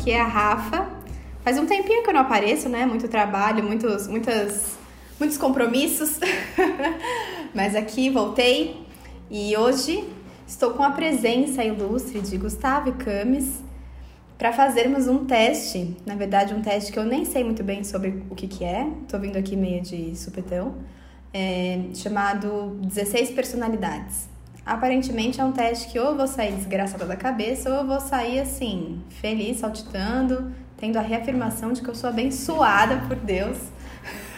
Aqui é a Rafa. Faz um tempinho que eu não apareço, né? Muito trabalho, muitos, muitas, muitos compromissos. Mas aqui voltei e hoje estou com a presença ilustre de Gustavo Camis para fazermos um teste. Na verdade, um teste que eu nem sei muito bem sobre o que, que é. Tô vindo aqui meio de supetão. É, chamado 16 personalidades. Aparentemente é um teste que ou eu vou sair desgraçada da cabeça ou eu vou sair assim, feliz, saltitando, tendo a reafirmação de que eu sou abençoada por Deus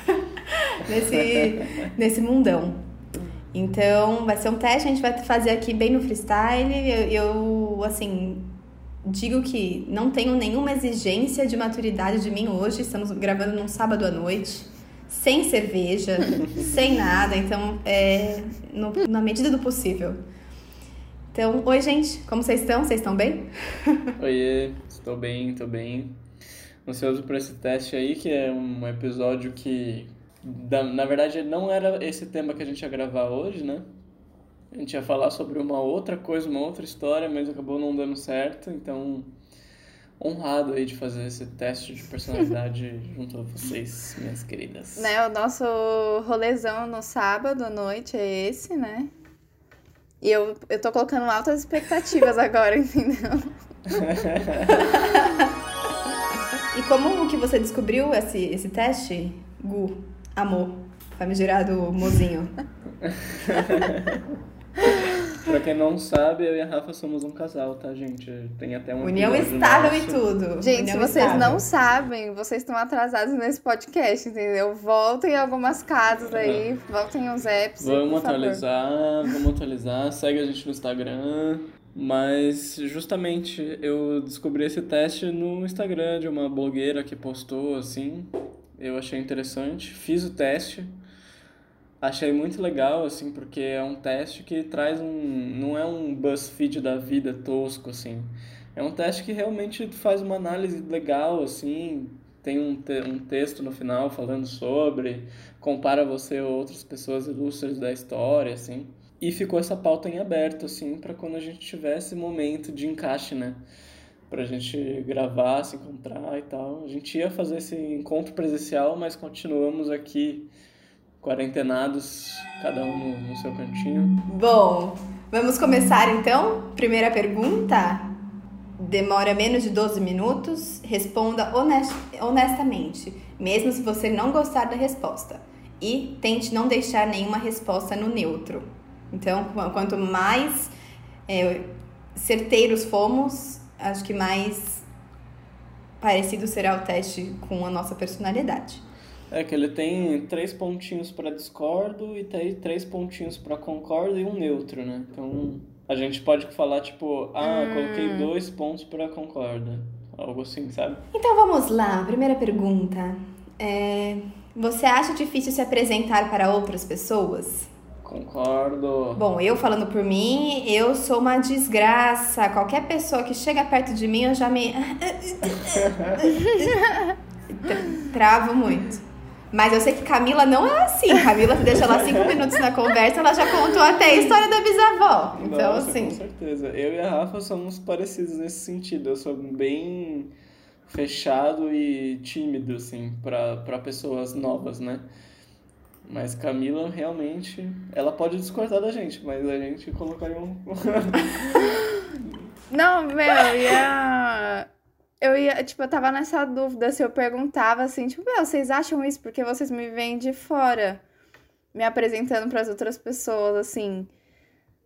nesse, nesse mundão. Então, vai ser um teste, a gente vai fazer aqui bem no freestyle. Eu, eu, assim, digo que não tenho nenhuma exigência de maturidade de mim hoje. Estamos gravando num sábado à noite, sem cerveja, sem nada. Então, é no, na medida do possível. Então, oi, gente, como vocês estão? Vocês estão bem? Oiê, estou bem, estou bem. Ansioso por esse teste aí, que é um episódio que na verdade, não era esse tema que a gente ia gravar hoje, né? A gente ia falar sobre uma outra coisa, uma outra história, mas acabou não dando certo, então honrado aí de fazer esse teste de personalidade junto a vocês, minhas queridas. Né, o nosso rolezão no sábado à noite é esse, né? E eu, eu tô colocando altas expectativas agora, entendeu? e como que você descobriu esse, esse teste, Gu? Amor. Famigerado mozinho. pra quem não sabe, eu e a Rafa somos um casal, tá, gente? Tem até um. União estável nosso. e tudo. Gente, União se vocês estável. não sabem, vocês estão atrasados nesse podcast, entendeu? Voltem algumas casas aí, voltem os apps. Vamos atualizar, vamos atualizar. Segue a gente no Instagram. Mas justamente eu descobri esse teste no Instagram de uma blogueira que postou assim eu achei interessante, fiz o teste, achei muito legal, assim, porque é um teste que traz um... não é um BuzzFeed da vida tosco, assim, é um teste que realmente faz uma análise legal, assim, tem um, te um texto no final falando sobre, compara você a outras pessoas ilustres da história, assim, e ficou essa pauta em aberto, assim, para quando a gente tivesse momento de encaixe, né? pra gente gravar, se encontrar e tal. A gente ia fazer esse encontro presencial, mas continuamos aqui quarentenados, cada um no, seu cantinho. Bom, vamos começar então? Primeira pergunta. Demora menos de 12 minutos. Responda honest, honestamente, mesmo se você não gostar da resposta. E tente não deixar nenhuma resposta no neutro. Então, quanto mais é, certeiros fomos, acho que mais parecido será o teste com a nossa personalidade. É que ele tem três pontinhos para discordo e tem três pontinhos para concordo e um neutro, né? Então a gente pode falar tipo, ah, hum. coloquei dois pontos para concorda, algo assim, sabe? Então vamos lá, primeira pergunta. É, você acha difícil se apresentar para outras pessoas? Concordo. Bom, eu falando por mim, eu sou uma desgraça. Qualquer pessoa que chega perto de mim, eu já me. Travo muito. Mas eu sei que Camila não é assim. Camila, você deixa ela cinco minutos na conversa, ela já contou até a história da bisavó. Então, Nossa, assim. Com certeza. Eu e a Rafa somos parecidos nesse sentido. Eu sou bem fechado e tímido, assim, para pessoas novas, né? Mas Camila realmente, ela pode discordar da gente, mas a gente colocaria um. Não, meu, eu ia. Eu ia, tipo, eu tava nessa dúvida se eu perguntava assim, tipo, meu, vocês acham isso porque vocês me veem de fora, me apresentando para as outras pessoas, assim.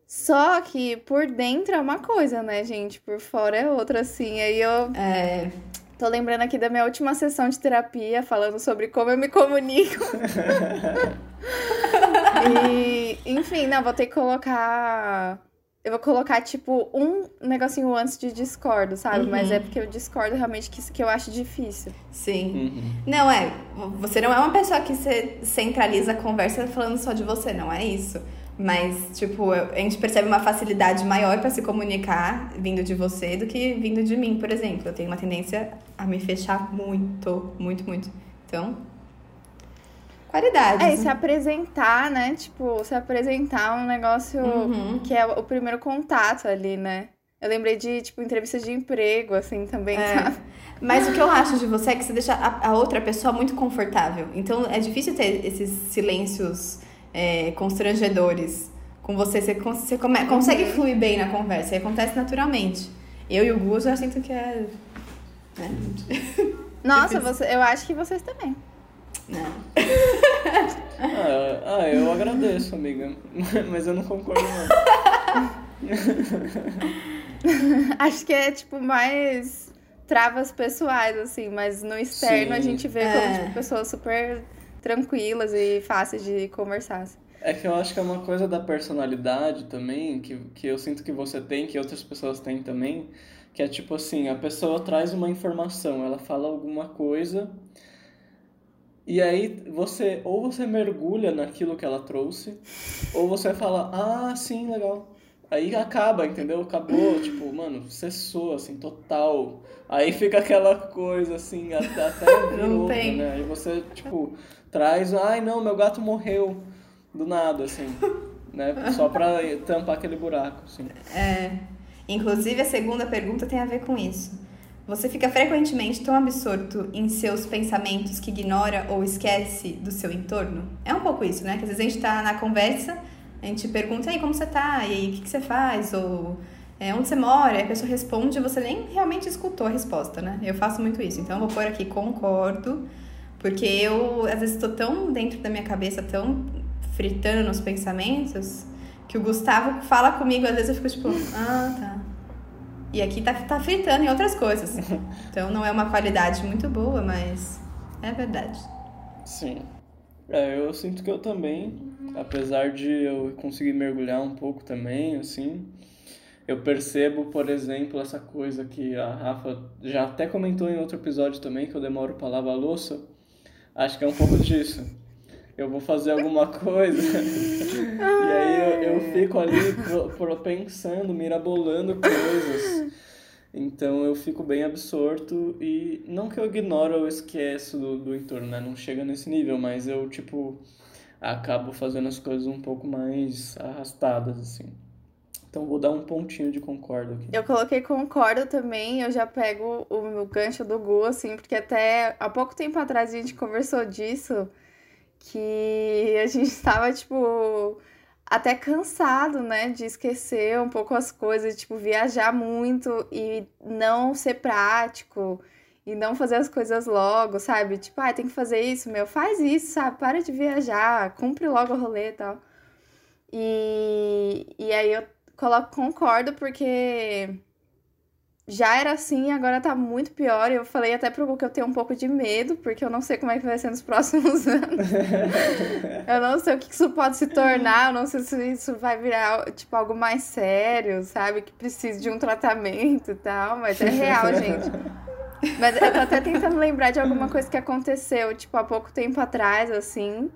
Só que por dentro é uma coisa, né, gente? Por fora é outra, assim. Aí eu. É. Tô lembrando aqui da minha última sessão de terapia, falando sobre como eu me comunico. e, enfim, não, vou ter que colocar. Eu vou colocar, tipo, um negocinho antes de discordo, sabe? Uhum. Mas é porque eu discordo realmente que, que eu acho difícil. Sim. Uhum. Não, é. Você não é uma pessoa que você centraliza a conversa falando só de você, não é isso. Mas, tipo, a gente percebe uma facilidade maior para se comunicar vindo de você do que vindo de mim, por exemplo. Eu tenho uma tendência a me fechar muito, muito, muito. Então, qualidade. É, e se apresentar, né? Tipo, se apresentar um negócio uhum. que é o primeiro contato ali, né? Eu lembrei de, tipo, entrevistas de emprego, assim, também, É. sabe? Mas o que eu acho de você é que você deixa a, a outra pessoa muito confortável. Então é difícil ter esses silêncios é, constrangedores com você. Você, você come- consegue fluir bem na conversa e acontece naturalmente. Eu e o Gus já sinto que é. Né? Nossa, você, eu acho que vocês também. Não. Ah, ah, eu agradeço, amiga. Mas eu não concordo não. Acho que é, tipo, mais travas pessoais, assim, mas no externo a Sim. gente vê É. como, tipo, pessoas super tranquilas e fáceis de conversar. assim. É que eu acho que é uma coisa da personalidade também, que, que eu sinto que você tem, que outras pessoas têm também, que é tipo assim, a pessoa traz uma informação, ela fala alguma coisa, e aí você, ou você mergulha naquilo que ela trouxe, ou você fala, ah, sim, legal. Aí acaba, entendeu? Acabou, tipo, mano, cessou, assim, total. Aí fica aquela coisa, assim, até, até vir Não outra, tem. né? Aí você, tipo, traz, ai, não, meu gato morreu do nada, assim, né? Só pra tampar aquele buraco, assim. É. Inclusive, a segunda pergunta tem a ver com isso. Você fica frequentemente tão absorto em seus pensamentos que ignora ou esquece do seu entorno? É um pouco isso, né? Que às vezes a gente tá na conversa, a gente pergunta, aí, como você tá? E aí, o que, que você faz? Ou é, onde você mora? E a pessoa responde e você nem realmente escutou a resposta, né? Eu faço muito isso. Então, eu vou pôr aqui, concordo, porque eu, às vezes, estou tão dentro da minha cabeça, tão fritando nos pensamentos, que o Gustavo fala comigo, às vezes eu fico tipo, ah, tá. E aqui tá, tá fritando em outras coisas. Então não é uma qualidade muito boa, mas é verdade. Sim. É, eu sinto que eu também, apesar de eu conseguir mergulhar um pouco também, assim, eu percebo, por exemplo, essa coisa que a Rafa já até comentou em outro episódio também, que eu demoro pra lavar a louça. Acho que é um pouco disso. Eu vou fazer alguma coisa e aí eu, eu fico ali pro- pro- pensando, mirabolando coisas. Então eu fico bem absorto e não que eu ignoro ou esqueço do, do entorno, né? Não chega nesse nível, mas eu, tipo, acabo fazendo as coisas um pouco mais arrastadas, assim. Então vou dar um pontinho de concordo aqui. Eu coloquei concordo também, eu já pego o meu gancho do Gu, assim, porque até há pouco tempo atrás a gente conversou disso, que a gente tava, tipo, até cansado, né, de esquecer um pouco as coisas, tipo, viajar muito e não ser prático e não fazer as coisas logo, sabe? Tipo, ah, tem que fazer isso, meu, faz isso, sabe? Para de viajar, cumpre logo o rolê e tal. E, e aí eu coloco concordo porque já era assim, agora tá muito pior. Eu falei até pro Gu que eu tenho um pouco de medo, porque eu não sei como é que vai ser nos próximos anos. eu não sei o que isso pode se tornar, eu não sei se isso vai virar, tipo, algo mais sério, sabe? Que precise de um tratamento e tal, mas é real, gente. Mas eu tô até tentando lembrar de alguma coisa que aconteceu, tipo, há pouco tempo atrás, assim.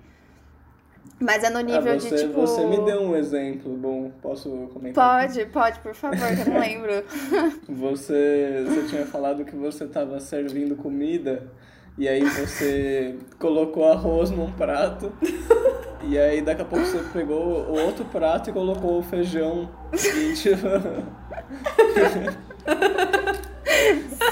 Mas é no nível ah, você, de, tipo... você me deu um exemplo bom, posso comentar? Pode, pode, por favor, que eu não lembro. Você, você tinha falado que você estava servindo comida e aí você colocou arroz num prato e aí daqui a pouco você pegou o outro prato e colocou o feijão e tipo...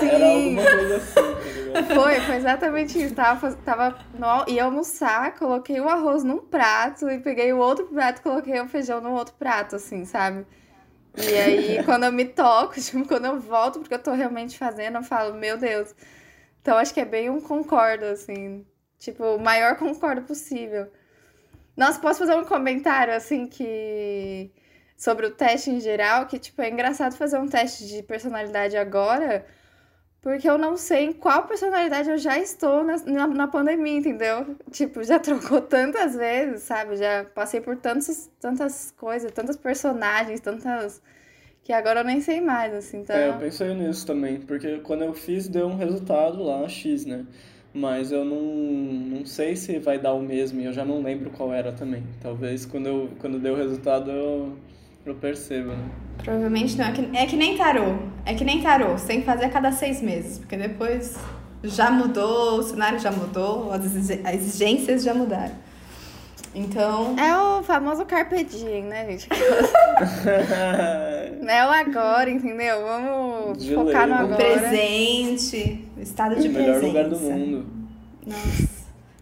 Era alguma coisa assim? Foi, foi exatamente isso. Tava, tava no, ia almoçar, coloquei o arroz num prato e peguei o outro prato e coloquei o feijão no outro prato, assim, sabe? E aí, quando eu me toco, tipo, quando eu volto, porque eu tô realmente fazendo, eu falo, meu Deus. Então, acho que é bem um concordo, assim. Tipo, o maior concordo possível. Nossa, posso fazer um comentário, assim, que... Sobre o teste em geral, que, tipo, é engraçado fazer um teste de personalidade agora, porque eu não sei em qual personalidade eu já estou na, na, na pandemia, entendeu? Tipo, já trocou tantas vezes, sabe? Já passei por tantos, tantas coisas, tantas personagens, tantas. que agora eu nem sei mais, assim. Então... É, eu pensei nisso também, porque quando eu fiz deu um resultado lá, X, né? Mas eu não, não sei se vai dar o mesmo e eu já não lembro qual era também. Talvez quando, eu, quando deu o resultado eu, eu perceba, né? Provavelmente não. É que, é que nem tarô. É que nem tarô. Você tem que fazer a cada seis meses. Porque depois já mudou, o cenário já mudou, as exi- as exigências já mudaram. Então. É o famoso Carpe Diem, né, gente? É o agora, entendeu? Vamos De focar no lei. O agora. presente, o estado de O melhor presença. lugar do mundo. Nossa.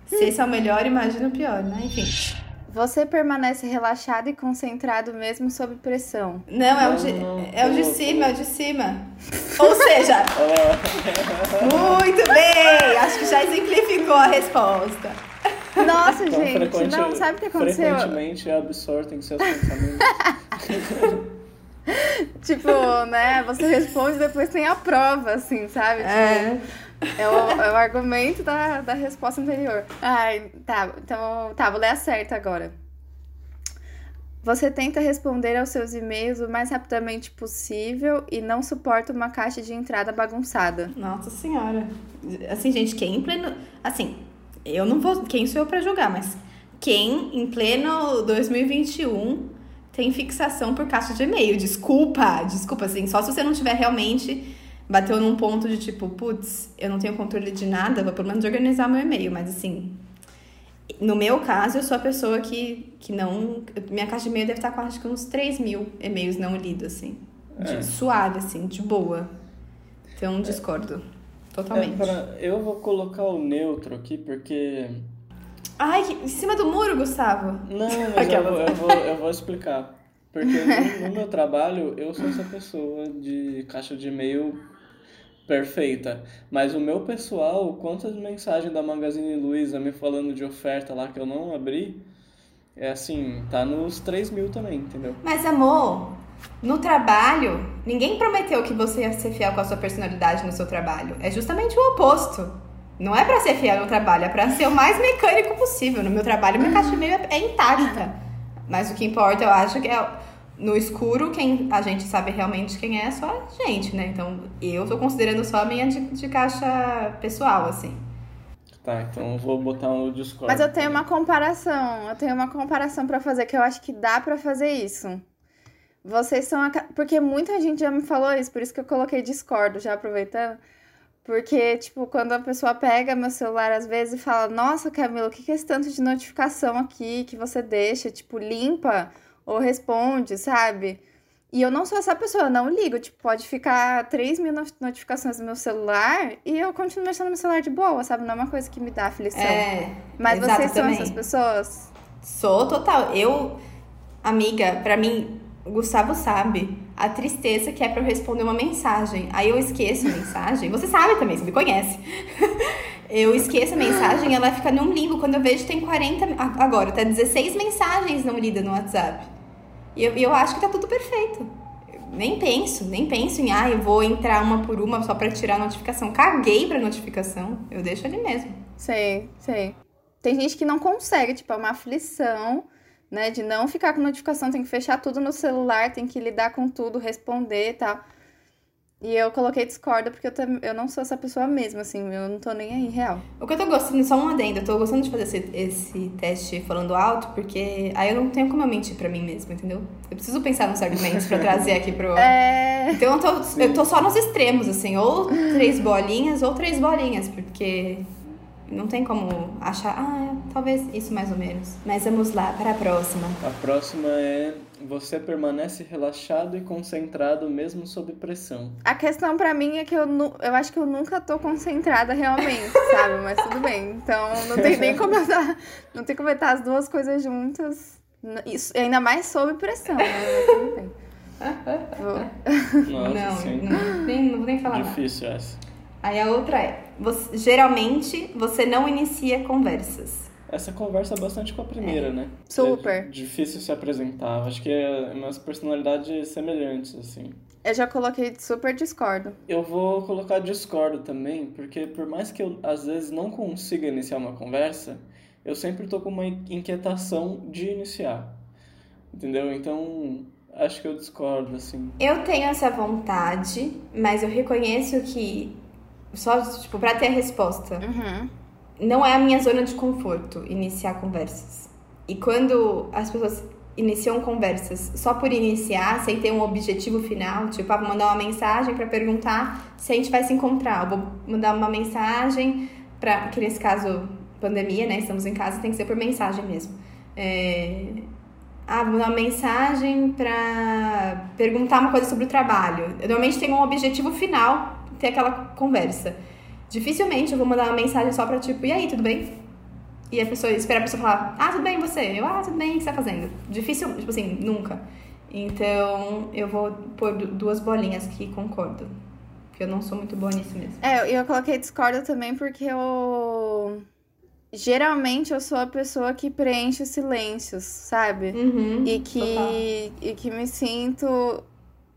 Se esse é o melhor, imagina o pior, né? Enfim. Você permanece relaxado e concentrado mesmo sob pressão. Não, é o de, é o de cima, é o de cima. Ou seja, muito bem! Acho que já exemplificou a resposta. Nossa, então, gente, frequente- não, sabe o que aconteceu? Frequentemente é absorto em seus pensamentos. Tipo, né, você responde e depois tem a prova, assim, sabe? Tipo, É. É o, é o argumento da, da resposta anterior. Ai, tá. Então, tá, vou ler a certa agora. Você tenta responder aos seus e-mails o mais rapidamente possível e não suporta uma caixa de entrada bagunçada. Nossa senhora. Assim, gente, quem em pleno. Assim, eu não vou. Quem sou eu pra julgar, mas quem em pleno 2021 tem fixação por caixa de e-mail? Desculpa, desculpa, assim. Só se você não tiver realmente. Bateu num ponto de tipo, putz, eu não tenho controle de nada, vou pelo menos organizar meu e-mail. Mas assim, no meu caso, eu sou a pessoa que, que não. Minha caixa de e-mail deve estar com acho que uns 3 mil e-mails não lidos, assim. De, É. Suave, assim, de boa. Então, discordo. Totalmente. É, pra- eu vou colocar o neutro aqui porque. Ai, em cima do muro, Gustavo. Não, mas eu vou, eu, vou, eu vou explicar. Porque no, no meu trabalho, eu sou essa pessoa de caixa de e-mail perfeita. Mas o meu pessoal, quantas mensagens da Magazine Luiza me falando de oferta lá que eu não abri, é assim, tá nos 3 mil também, entendeu? Mas, amor, no trabalho, ninguém prometeu que você ia ser fiel com a sua personalidade no seu trabalho. É justamente o oposto. Não é pra ser fiel no trabalho, é pra ser o mais mecânico possível. No meu trabalho, minha caixa de é intacta. Mas o que importa, eu acho que é no escuro, quem a gente sabe realmente quem é, é só a gente, né? Então, eu tô considerando só a minha de, de caixa pessoal, assim. Tá, então eu vou botar o Discord. Mas eu tenho uma comparação, eu tenho uma comparação pra fazer que eu acho que dá pra fazer isso. Vocês são a... porque muita gente já me falou isso, por isso que eu coloquei Discord, já aproveitando. Porque, tipo, quando a pessoa pega meu celular às vezes e fala: Nossa, Camila, o que que é esse tanto de notificação aqui que você deixa? Tipo, limpa ou responde, sabe? E eu não sou essa pessoa, eu não ligo. Tipo, pode ficar 3 mil no- notificações no meu celular e eu continuo mexendo no meu celular de boa, sabe? Não é uma coisa que me dá aflição. É. Mas vocês são também. essas pessoas? Sou total. Eu, amiga, pra mim, o Gustavo sabe a tristeza que é pra eu responder uma mensagem. Aí eu esqueço a mensagem. Você sabe também, você me conhece. Eu esqueço a mensagem, ela fica num limbo. Quando eu vejo, tem 40. a- Agora, tá 16 mensagens não lidas no WhatsApp. E eu, eu acho que tá tudo perfeito. Eu nem penso, nem penso em, ah, eu vou entrar uma por uma só pra tirar a notificação. Caguei pra notificação. Eu deixo ali mesmo. Sei, sei. Tem gente que não consegue, tipo, é uma aflição, né? De não ficar com notificação, tem que fechar tudo no celular, tem que lidar com tudo, responder e tal. E eu coloquei discorda porque eu, tam- eu não sou essa pessoa mesmo, assim, eu não tô nem aí, real. O que eu tô gostando, só um adendo, eu tô gostando de fazer esse, esse teste falando alto, porque aí eu não tenho como eu mentir pra mim mesma, entendeu? Eu preciso pensar nos argumentos pra trazer aqui pro. É. Então eu tô, eu tô só nos extremos, assim, ou três bolinhas ou três bolinhas, porque não tem como achar, ah, é, talvez isso mais ou menos. Mas vamos lá, para a próxima. A próxima é você permanece relaxado e concentrado mesmo sob pressão. A questão pra mim é que eu, nu- eu acho que eu nunca tô concentrada realmente, sabe? Mas tudo bem. Então não tem nem como eu dar, não tem como eu estar as duas coisas juntas. Isso, ainda mais sob pressão, né? Mas tudo bem. Vou- Nossa, não, sim. não, nem, não vou nem falar nada. Difícil essa. Aí a outra é, você- geralmente você não inicia conversas. Essa conversa é bastante com a primeira, né? Super. É difícil se apresentar. Acho que é umas personalidades semelhantes, assim. Eu já coloquei super discordo. Eu vou colocar discordo também, porque por mais que eu às vezes não consiga iniciar uma conversa, eu sempre tô com uma inquietação de iniciar. Entendeu? Então, acho que eu discordo, assim. Eu tenho essa vontade, mas eu reconheço que só, tipo, pra ter a resposta, Uhum. não é a minha zona de conforto iniciar conversas. E quando as pessoas iniciam conversas só por iniciar, sem ter um objetivo final, tipo, ah, vou mandar uma mensagem pra perguntar se a gente vai se encontrar, eu vou mandar uma mensagem para que nesse caso pandemia, né, estamos em casa, tem que ser por mensagem mesmo. É, ah, vou mandar uma mensagem pra perguntar uma coisa sobre o trabalho. Eu normalmente tenho um objetivo final, ter aquela conversa. Dificilmente eu vou mandar uma mensagem só pra tipo, e aí, tudo bem? E a pessoa espera a pessoa falar, ah, tudo bem, você? Eu, ah, tudo bem, o que você tá fazendo? Difícil, tipo assim, nunca. Então eu vou pôr duas bolinhas que concordo. Porque eu não sou muito boa nisso mesmo. É, eu coloquei discordo também porque eu. Geralmente eu sou a pessoa que preenche silêncios, sabe? Uhum, e, que, e que me sinto.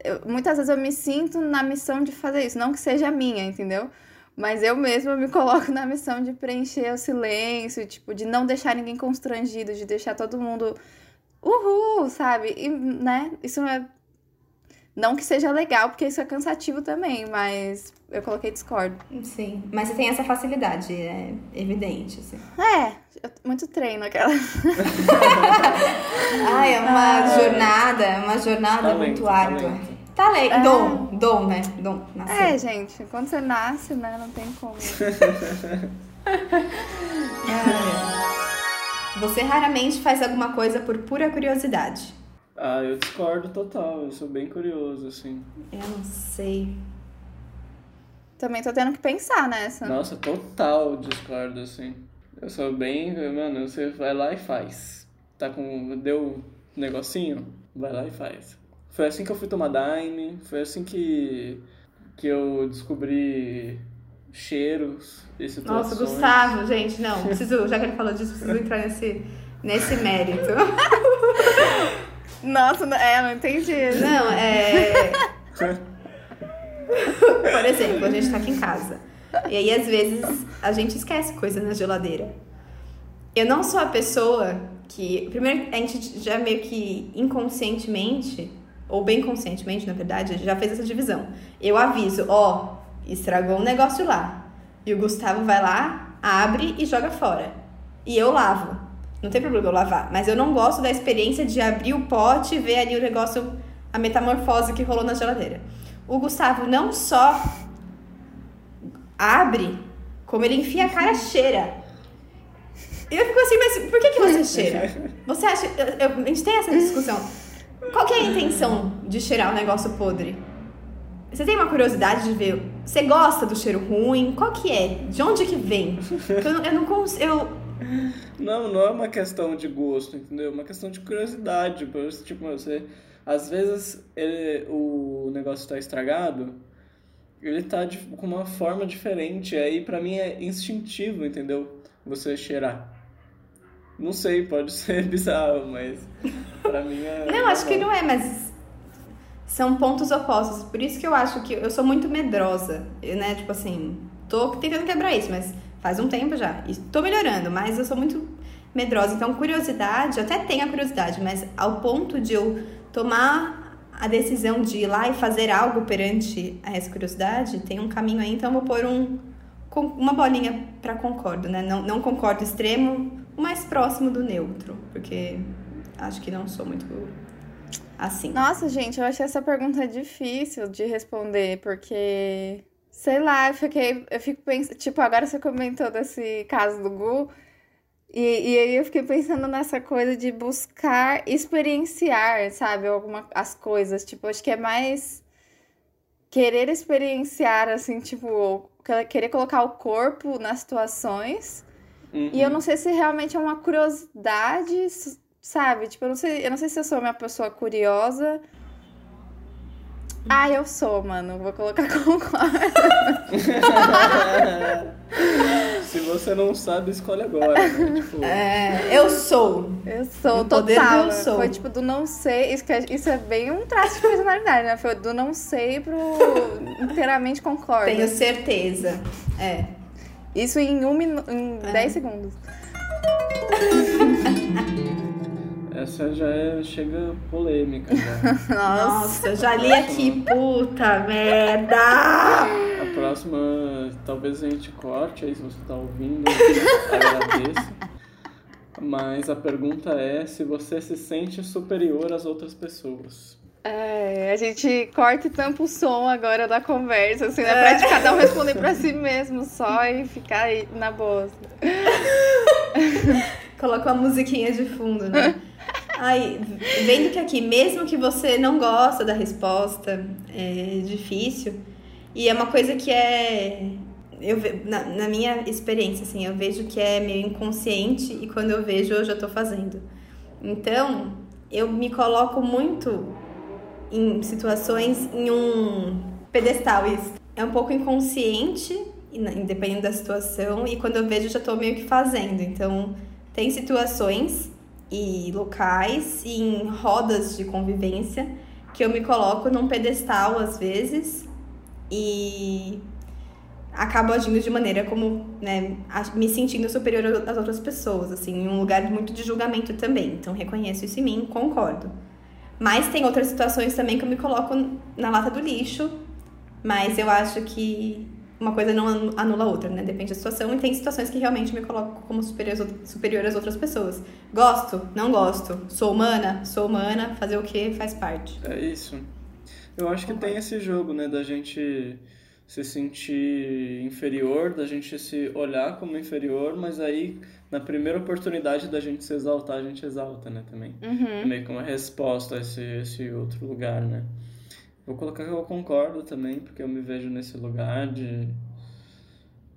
Eu, muitas vezes eu me sinto na missão de fazer isso. Não que seja minha, entendeu? Mas eu mesma me coloco na missão de preencher o silêncio, tipo, de não deixar ninguém constrangido, de deixar todo mundo uhul, sabe? E, né, isso é. Não que seja legal, porque isso é cansativo também, mas eu coloquei discordo. Sim, mas você tem essa facilidade, é evidente, assim. É, muito treino aquela. Ai, é uma ah, jornada, é uma jornada talento, muito árdua. Talento. Talento, é. dom, dom, né? Dom, nascer. É, gente, quando você nasce, né, não tem como. Você raramente faz alguma coisa por pura curiosidade. Ah, eu discordo total, eu sou bem curioso, assim. Eu não sei. Também tô tendo que pensar nessa. Nossa, total discordo, assim. Eu sou bem. Mano, você vai lá e faz. Tá com. Deu um negocinho? Vai lá e faz. Foi assim que eu fui tomar Daime, foi assim que. que eu descobri cheiros e situações. Nossa, Gustavo, gente, não, preciso, já que ele falou disso, preciso entrar nesse, nesse mérito. Nossa, é, não entendi. Não, é. Por exemplo, a gente tá aqui em casa. E aí, às vezes, a gente esquece coisa na geladeira. Eu não sou a pessoa que. Primeiro, a gente já meio que inconscientemente, ou bem conscientemente, na verdade, já fez essa divisão. Eu aviso, ó, estragou um negócio lá. E o Gustavo vai lá, abre e joga fora. E eu lavo. Não tem problema eu lavar. Mas eu não gosto da experiência de abrir o pote e ver ali o negócio, a metamorfose que rolou na geladeira. O Gustavo não só abre, como ele enfia a cara cheira. E eu fico assim, mas por que, que você cheira? Você acha. Eu, a gente tem essa discussão. Qual que é a intenção de cheirar um negócio podre? Você tem uma curiosidade de ver? Você gosta do cheiro ruim? Qual que é? De onde que vem? Eu, eu não consigo. Eu... Não, não é uma questão de gosto, entendeu? É uma questão de curiosidade. Tipo, você. Às vezes ele, o negócio está estragado, ele tá de, com uma forma diferente. Aí para mim é instintivo, entendeu? Você cheirar. Não sei, pode ser bizarro, mas pra mim é. Não, acho que não é, mas são pontos opostos. Por isso que eu acho que eu sou muito medrosa, né? Tipo assim, tô tentando quebrar isso, mas faz um tempo já. E tô melhorando, mas eu sou muito medrosa. Então, curiosidade, eu até tenho a curiosidade, mas ao ponto de eu tomar a decisão de ir lá e fazer algo perante essa curiosidade, tem um caminho aí, então eu vou pôr um, uma bolinha para concordo, né? Não, não concordo extremo, mais próximo do neutro, porque acho que não sou muito assim? Nossa, gente, eu achei essa pergunta difícil de responder, porque. Sei lá, eu fiquei. Eu fico pensando. Tipo, agora você comentou desse caso do Gu. E, e aí eu fiquei pensando nessa coisa de buscar experienciar, sabe, alguma, as coisas. Tipo, acho que é mais querer experienciar, assim, tipo, querer colocar o corpo nas situações. Uhum. E eu não sei se realmente é uma curiosidade Sabe? Tipo, eu não sei, eu não sei se eu sou uma pessoa curiosa. Ah, eu sou, mano. Vou colocar concordo. se você não sabe, escolhe agora. Né? Tipo... É, eu sou. Eu sou, total. Eu sou. Foi tipo do não sei. Isso, é, isso é bem um traço de personalidade, né? Foi do não sei pro inteiramente concordo. Tenho certeza. É. Isso em um minuto. Em é. 10 segundos. Essa já é, chega polêmica. Já. Nossa, já li aqui, puta merda! A próxima, talvez a gente corte aí se você tá ouvindo, agradeço. Mas a pergunta é se você se sente superior às outras pessoas. É, a gente corta e tampa o som agora da conversa, assim, né? Pra de cada um responder pra si mesmo só e ficar aí na boa. Coloca uma musiquinha de fundo, né? Ai, vendo que aqui, mesmo que você não gosta da resposta, é difícil. E é uma coisa que é. Eu, na, na minha experiência, assim, eu vejo que é meio inconsciente e quando eu vejo, eu já tô fazendo. Então, eu me coloco muito em situações em um pedestal. Isso é um pouco inconsciente, dependendo da situação, e quando eu vejo, eu já tô meio que fazendo. Então, tem situações e locais e em rodas de convivência que eu me coloco num pedestal às vezes e acabo agindo de maneira como, né, me sentindo superior às outras pessoas, assim, em um lugar muito de julgamento também. Então reconheço isso em mim, concordo. Mas tem outras situações também que eu me coloco na lata do lixo, mas eu acho que uma coisa não anula a outra, né? Depende da situação. E tem situações que realmente me coloco como superior, às outras pessoas. Gosto? Não gosto. Sou humana? Sou humana. Fazer o que faz parte. É isso. Eu acho que tem esse jogo, né? Da gente se sentir inferior, da gente se olhar como inferior, mas aí na primeira oportunidade da gente se exaltar, a gente exalta, né? Também. Uhum. Meio que uma resposta a esse, esse outro lugar, né? Vou colocar que eu concordo também, porque eu me vejo nesse lugar de.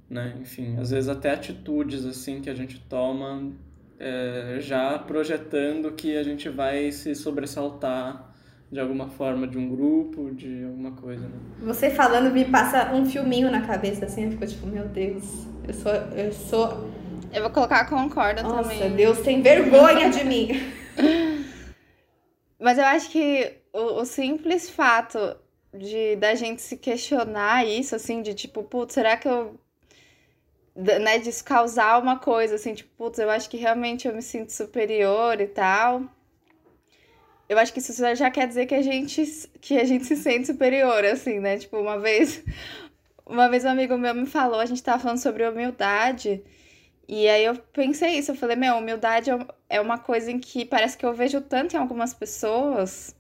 Né, enfim, às vezes até atitudes assim que a gente toma é, já projetando que a gente vai se sobressaltar de alguma forma de um grupo, de alguma coisa, né? Você falando me passa um filminho na cabeça assim, eu fico tipo, meu Deus, eu sou eu sou Eu vou colocar concorda Nossa, também. Nossa, Deus tem vergonha de mim. Mas eu acho que o, o, simples fato de da gente se questionar isso, assim, de tipo, putz, será que eu. Né, de causar uma coisa, assim, tipo, putz, eu acho que realmente eu me sinto superior e tal. Eu acho que isso já quer dizer que a gente, que a gente se sente superior, assim, né? Tipo, uma vez. Uma vez um amigo meu me falou, a gente tava falando sobre humildade. E aí eu pensei isso, eu falei, meu, humildade é, é uma coisa em que parece que eu vejo tanto em algumas pessoas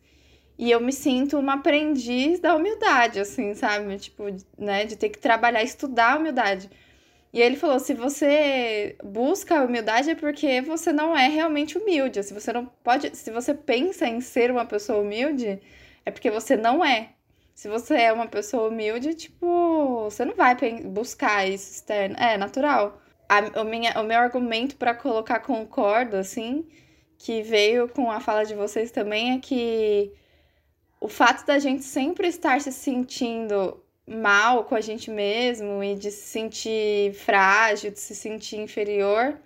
e eu me sinto uma aprendiz da humildade, assim, sabe? Tipo, né, de ter que trabalhar, estudar a humildade. E ele falou, se você busca a humildade é porque você não é realmente humilde. Se você não pode, se você pensa em ser uma pessoa humilde, é porque você não é. Se você é uma pessoa humilde, tipo, você não vai buscar isso externo. É natural a, o, minha, o meu argumento para colocar concordo, assim, que veio com a fala de vocês também, é que o fato da gente sempre estar se sentindo mal com a gente mesmo e de se sentir frágil, de se sentir inferior,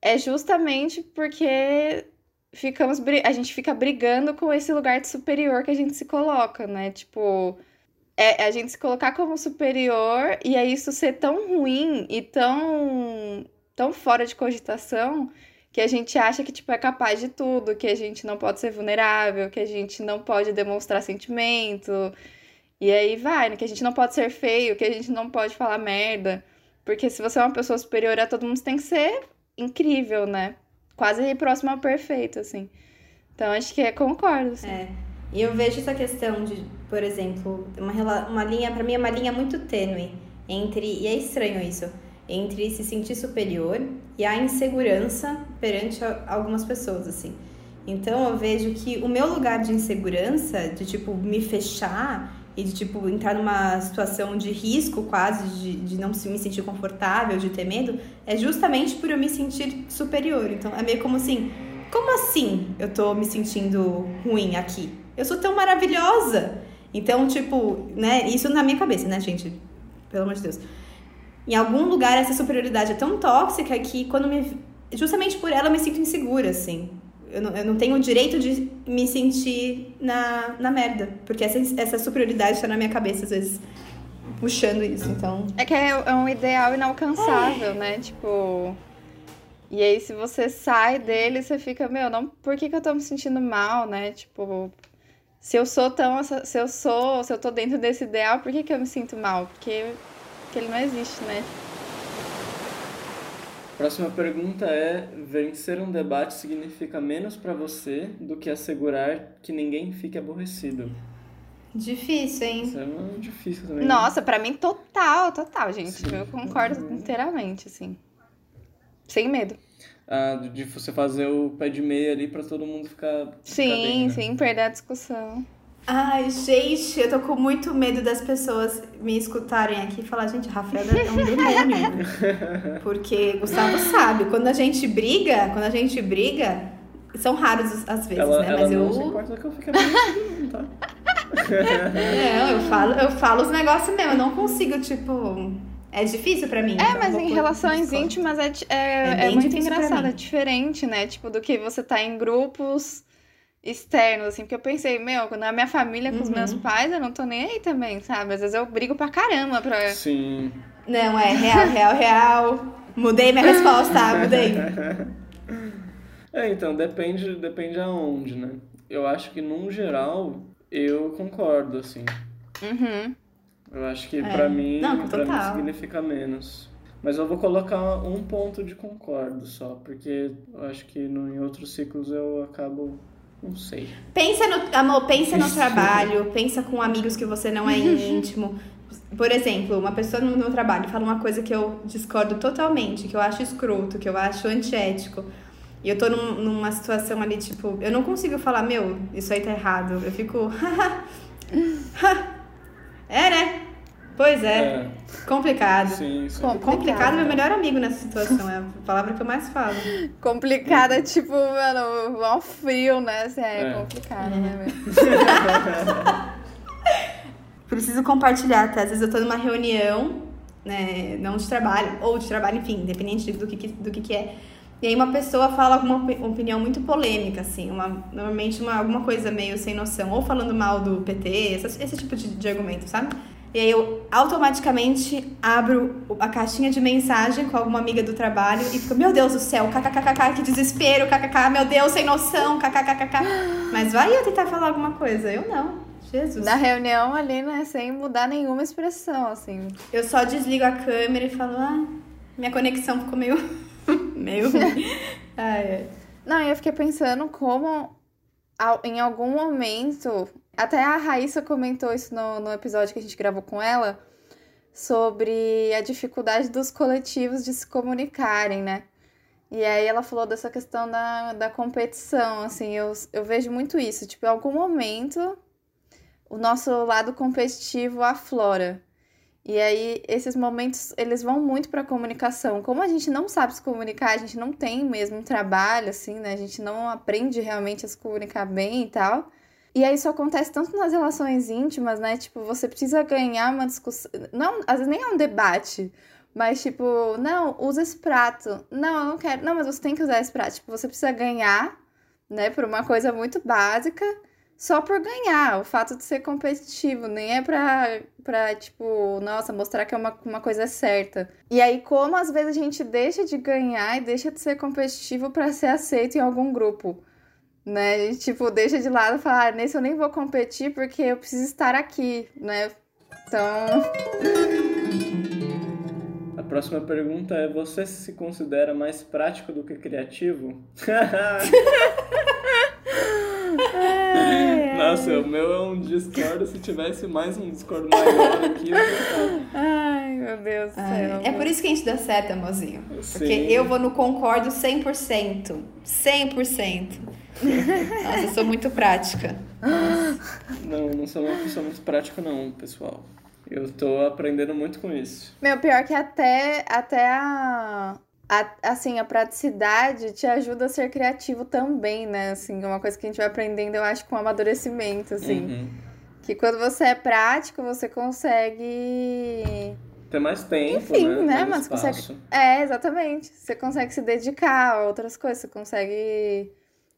é justamente porque ficamos a gente fica brigando com esse lugar de superior que a gente se coloca, né? Tipo, é a gente se colocar como superior e é isso ser tão ruim e tão, tão fora de cogitação que a gente acha que tipo, é capaz de tudo, que a gente não pode ser vulnerável, que a gente não pode demonstrar sentimento. E aí vai, né? Que a gente não pode ser feio, que a gente não pode falar merda. Porque se você é uma pessoa superior a todo mundo, você tem que ser incrível, né? Quase próximo ao perfeito, assim. Então acho que é, concordo. Assim. É. E eu vejo essa questão de, por exemplo, uma, uma linha, para mim é uma linha muito tênue entre, e é estranho isso, entre se sentir superior e a insegurança perante algumas pessoas, assim. Então eu vejo que o meu lugar de insegurança, de tipo me fechar e de tipo entrar numa situação de risco quase, de, de não me sentir confortável, de ter medo, é justamente por eu me sentir superior. Então é meio como assim, como assim eu tô me sentindo ruim aqui? Eu sou tão maravilhosa. Então, tipo, né, isso na minha cabeça, né, gente? Pelo amor de Deus. Em algum lugar essa superioridade é tão tóxica que quando me justamente por ela eu me sinto insegura, assim. Eu não, eu não tenho o direito de me sentir na, na merda. Porque essa, essa superioridade está na minha cabeça, às vezes, puxando isso. Então. É que é, é um ideal inalcançável, né? Tipo. E aí, se você sai dele, você fica, meu, não, por que, que eu tô me sentindo mal, né? Tipo, se eu sou tão. Se eu sou. Se eu tô dentro desse ideal, por que, que eu me sinto mal? Porque, porque ele não existe, né? Próxima pergunta é: vencer um debate significa menos para você do que assegurar que ninguém fique aborrecido? Difícil, hein? Isso é muito difícil também. Nossa, para mim total, total, gente. Sim. Eu concordo inteiramente, assim. Sem medo. Ah, de você fazer o pé de meia ali pra todo mundo ficar. Sim, ficar bem, né? sim, perder a discussão. Ai, gente, eu tô com muito medo das pessoas me escutarem aqui e falar, gente, a Rafaela é um demônio. Porque Gustavo sabe, quando a gente briga, quando a gente briga, são raros as vezes, Ela, né? ela Mas não eu. se importa que eu fique bem, tá? Não, eu falo, eu falo os negócios mesmo, eu não consigo, tipo. É difícil pra mim. É, então mas em relações íntimas é, é, É é bem muito engraçado, é diferente, né? Tipo, do que você tá em grupos externos, assim, porque eu pensei, meu, na minha família com os Uhum. meus pais, eu não tô nem aí também, sabe? Às vezes eu brigo pra caramba pra. Sim. Não, é real, real, real. Mudei minha resposta, mudei. É, então, depende, depende aonde, né? Eu acho que, num geral, eu concordo, assim. Uhum. Eu acho que É. pra mim, Não, pra mim significa menos. Mas eu vou colocar um ponto de concordo só, porque eu acho que no, em outros ciclos eu acabo. Não sei. Pensa no, amor, pensa no trabalho, pensa com amigos que você não é íntimo. Por exemplo, uma pessoa no, no trabalho fala uma coisa que eu discordo totalmente, que eu acho escroto, que eu acho antiético. E eu tô num- numa situação ali, tipo, eu não consigo falar, meu, isso aí tá errado. Eu fico. é, né? Pois é. É, Complicado. sim, sim. Com- Complicado é meu melhor amigo nessa situação, é a palavra que eu mais falo. Complicada, tipo, mano, mó frio, né? Assim, é, É. complicado, né? meu? Preciso compartilhar, tá? Às vezes eu tô numa reunião, né, não de trabalho, ou de trabalho, enfim, independente do que, do que, que é. E aí uma pessoa fala alguma opi- opinião muito polêmica, assim, uma, normalmente uma, alguma coisa meio sem noção, ou falando mal do PT, essa- esse tipo de, de argumento, sabe? E aí eu automaticamente abro a caixinha de mensagem com alguma amiga do trabalho e fico, meu Deus do céu, kkkk, que desespero, kkk, meu Deus, sem noção, kkkk. Mas vai eu tentar falar alguma coisa, eu não. Jesus. Na reunião ali, né, sem mudar nenhuma expressão, assim. Eu só desligo a câmera e falo, ah, minha conexão ficou meio. meio. Ai, ai. Não, e eu fiquei pensando como em algum momento. Até a Raíssa comentou isso no, no episódio que a gente gravou com ela. Sobre a dificuldade dos coletivos de se comunicarem, né? E aí ela falou dessa questão da, da competição, assim, eu, eu vejo muito isso. Tipo, em algum momento o nosso lado competitivo aflora. E aí, esses momentos, eles vão muito pra comunicação. Como a gente não sabe se comunicar, a gente não tem mesmo um trabalho, assim, né? A gente não aprende realmente a se comunicar bem e tal. E aí, isso acontece tanto nas relações íntimas, né? Tipo, você precisa ganhar uma discussão. Não, às vezes nem é um debate, mas tipo, não, usa esse prato. Não, eu não quero. Não, mas você tem que usar esse prato. Tipo, você precisa ganhar, né, por uma coisa muito básica só por ganhar, o fato de ser competitivo, nem é pra, pra tipo, nossa, mostrar que é uma, uma coisa certa. E aí, como às vezes a gente deixa de ganhar e deixa de ser competitivo pra ser aceito em algum grupo, né? A gente, tipo, deixa de lado e fala, ah, nesse eu nem vou competir porque eu preciso estar aqui, né? Então, A próxima pergunta é: você se considera mais prático do que criativo? Nossa, o meu é um Discord. Se tivesse mais um Discord maior aqui, ai, meu Deus do céu. É por isso que a gente dá certo, amorzinho. Porque Sim. eu vou no concordo 100%. 100%. Nossa, eu sou muito prática. Não, não sou uma pessoa muito prática, não, pessoal. Eu tô aprendendo muito com isso. Meu, pior que até, até a, a- assim, a praticidade te ajuda a ser criativo também, né? Assim, uma coisa que a gente vai aprendendo, eu acho, com amadurecimento, assim. Uhum. Que quando você é prático, você consegue... Ter mais tempo, Enfim, né? né, Mais mas consegue- espaço. É, exatamente. Você consegue se dedicar a outras coisas, você consegue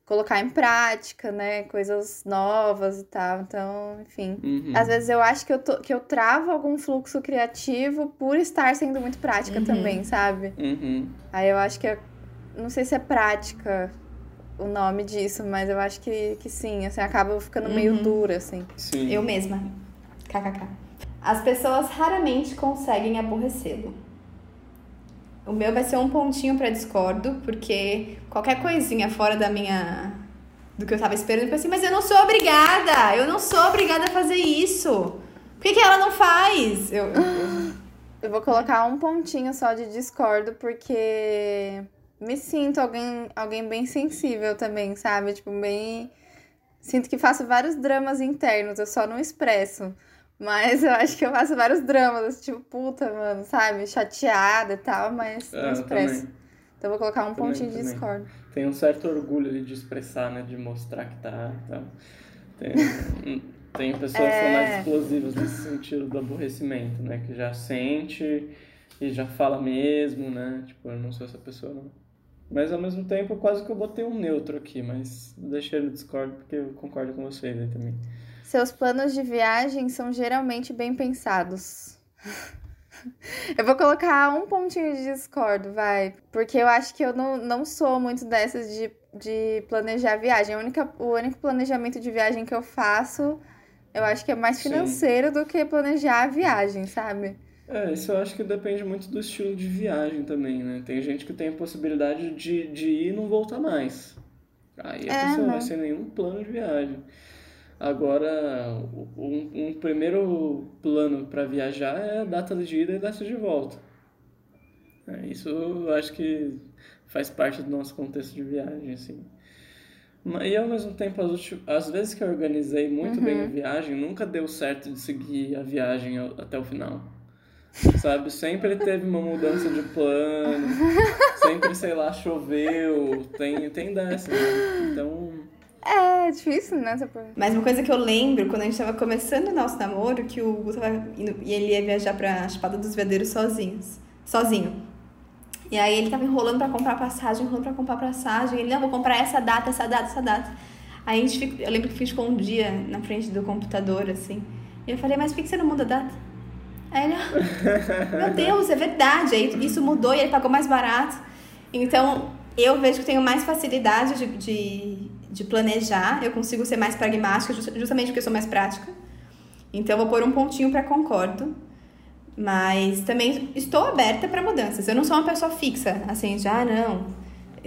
colocar em prática, né? Coisas novas e tal. Então, enfim... Uhum. Às vezes eu acho que eu, tô, que eu travo algum fluxo criativo por estar sendo muito prática Uhum. também, sabe? Uhum. Aí eu acho que é. Não sei se é prática o nome disso, mas eu acho que, que sim, assim, acaba ficando meio Uhum. dura, assim. Sim. Eu mesma. KKK. As pessoas raramente conseguem aborrecê-lo. O meu vai ser um pontinho pra discordo, porque qualquer coisinha fora da minha. do que eu tava esperando, eu pensei, mas eu não sou obrigada! Eu não sou obrigada a fazer isso! Por que, que ela não faz? Eu, eu- Eu vou colocar um pontinho só de discordo, porque me sinto alguém, alguém bem sensível também, sabe? Tipo, bem. Sinto que faço vários dramas internos, eu só não expresso. Mas eu acho que eu faço vários dramas, tipo, puta, mano, sabe? Chateada e tal, mas não É, eu expresso. também. Então eu vou colocar um Também, pontinho de também. discordo. Tem um certo orgulho ali de expressar, né? De mostrar que tá. tá. Tem, hum, tem pessoas que são É. mais explosivas nesse sentido do aborrecimento, né? Que já sente e já fala mesmo, né? Tipo, eu não sou essa pessoa, não. Mas ao mesmo tempo, quase que eu botei um neutro aqui, mas deixei ele discordo porque eu concordo com vocês aí também. Seus planos de viagem são geralmente bem pensados. Eu vou colocar um pontinho de discordo, vai. Porque eu acho que eu não, não sou muito dessas de, de planejar viagem. A única, o único planejamento de viagem que eu faço, eu acho que é mais Sim. financeiro do que planejar a viagem, sabe? É, isso eu acho que depende muito do estilo de viagem também, né? Tem gente que tem a possibilidade de, de ir e não voltar mais. Aí a É, pessoa né? vai sem nenhum plano de viagem. Agora, um, um primeiro plano para viajar é a data de ida e data de volta. É, isso eu acho que faz parte do nosso contexto de viagem, assim. E ao mesmo tempo, as, as vezes que eu organizei muito bem Uhum. a viagem, nunca deu certo de seguir a viagem até o final. Sabe? Sempre teve uma mudança de plano, sempre, sei lá, choveu, tem, tem dessa, né? Então, É difícil, né? Mas uma coisa que eu lembro, quando a gente tava começando o nosso namoro, que o Hugo tava indo, e ele ia viajar pra Chapada dos Veadeiros sozinhos. Sozinho. E aí ele tava enrolando pra comprar passagem, enrolando pra comprar passagem. Ele, não, vou comprar essa data, essa data, essa data. Aí a gente eu lembro que ficou um dia na frente do computador, assim. E eu falei, mas por que você não muda a data? Aí ele, "Ah, meu Deus, é verdade. Aí isso mudou e ele pagou mais barato. Então, eu vejo que tenho mais facilidade de, de, de planejar. Eu consigo ser mais pragmática, just- justamente porque eu sou mais prática. Então, vou pôr um pontinho para concordo. Mas também estou aberta para mudanças. Eu não sou uma pessoa fixa, assim, de, ah, não.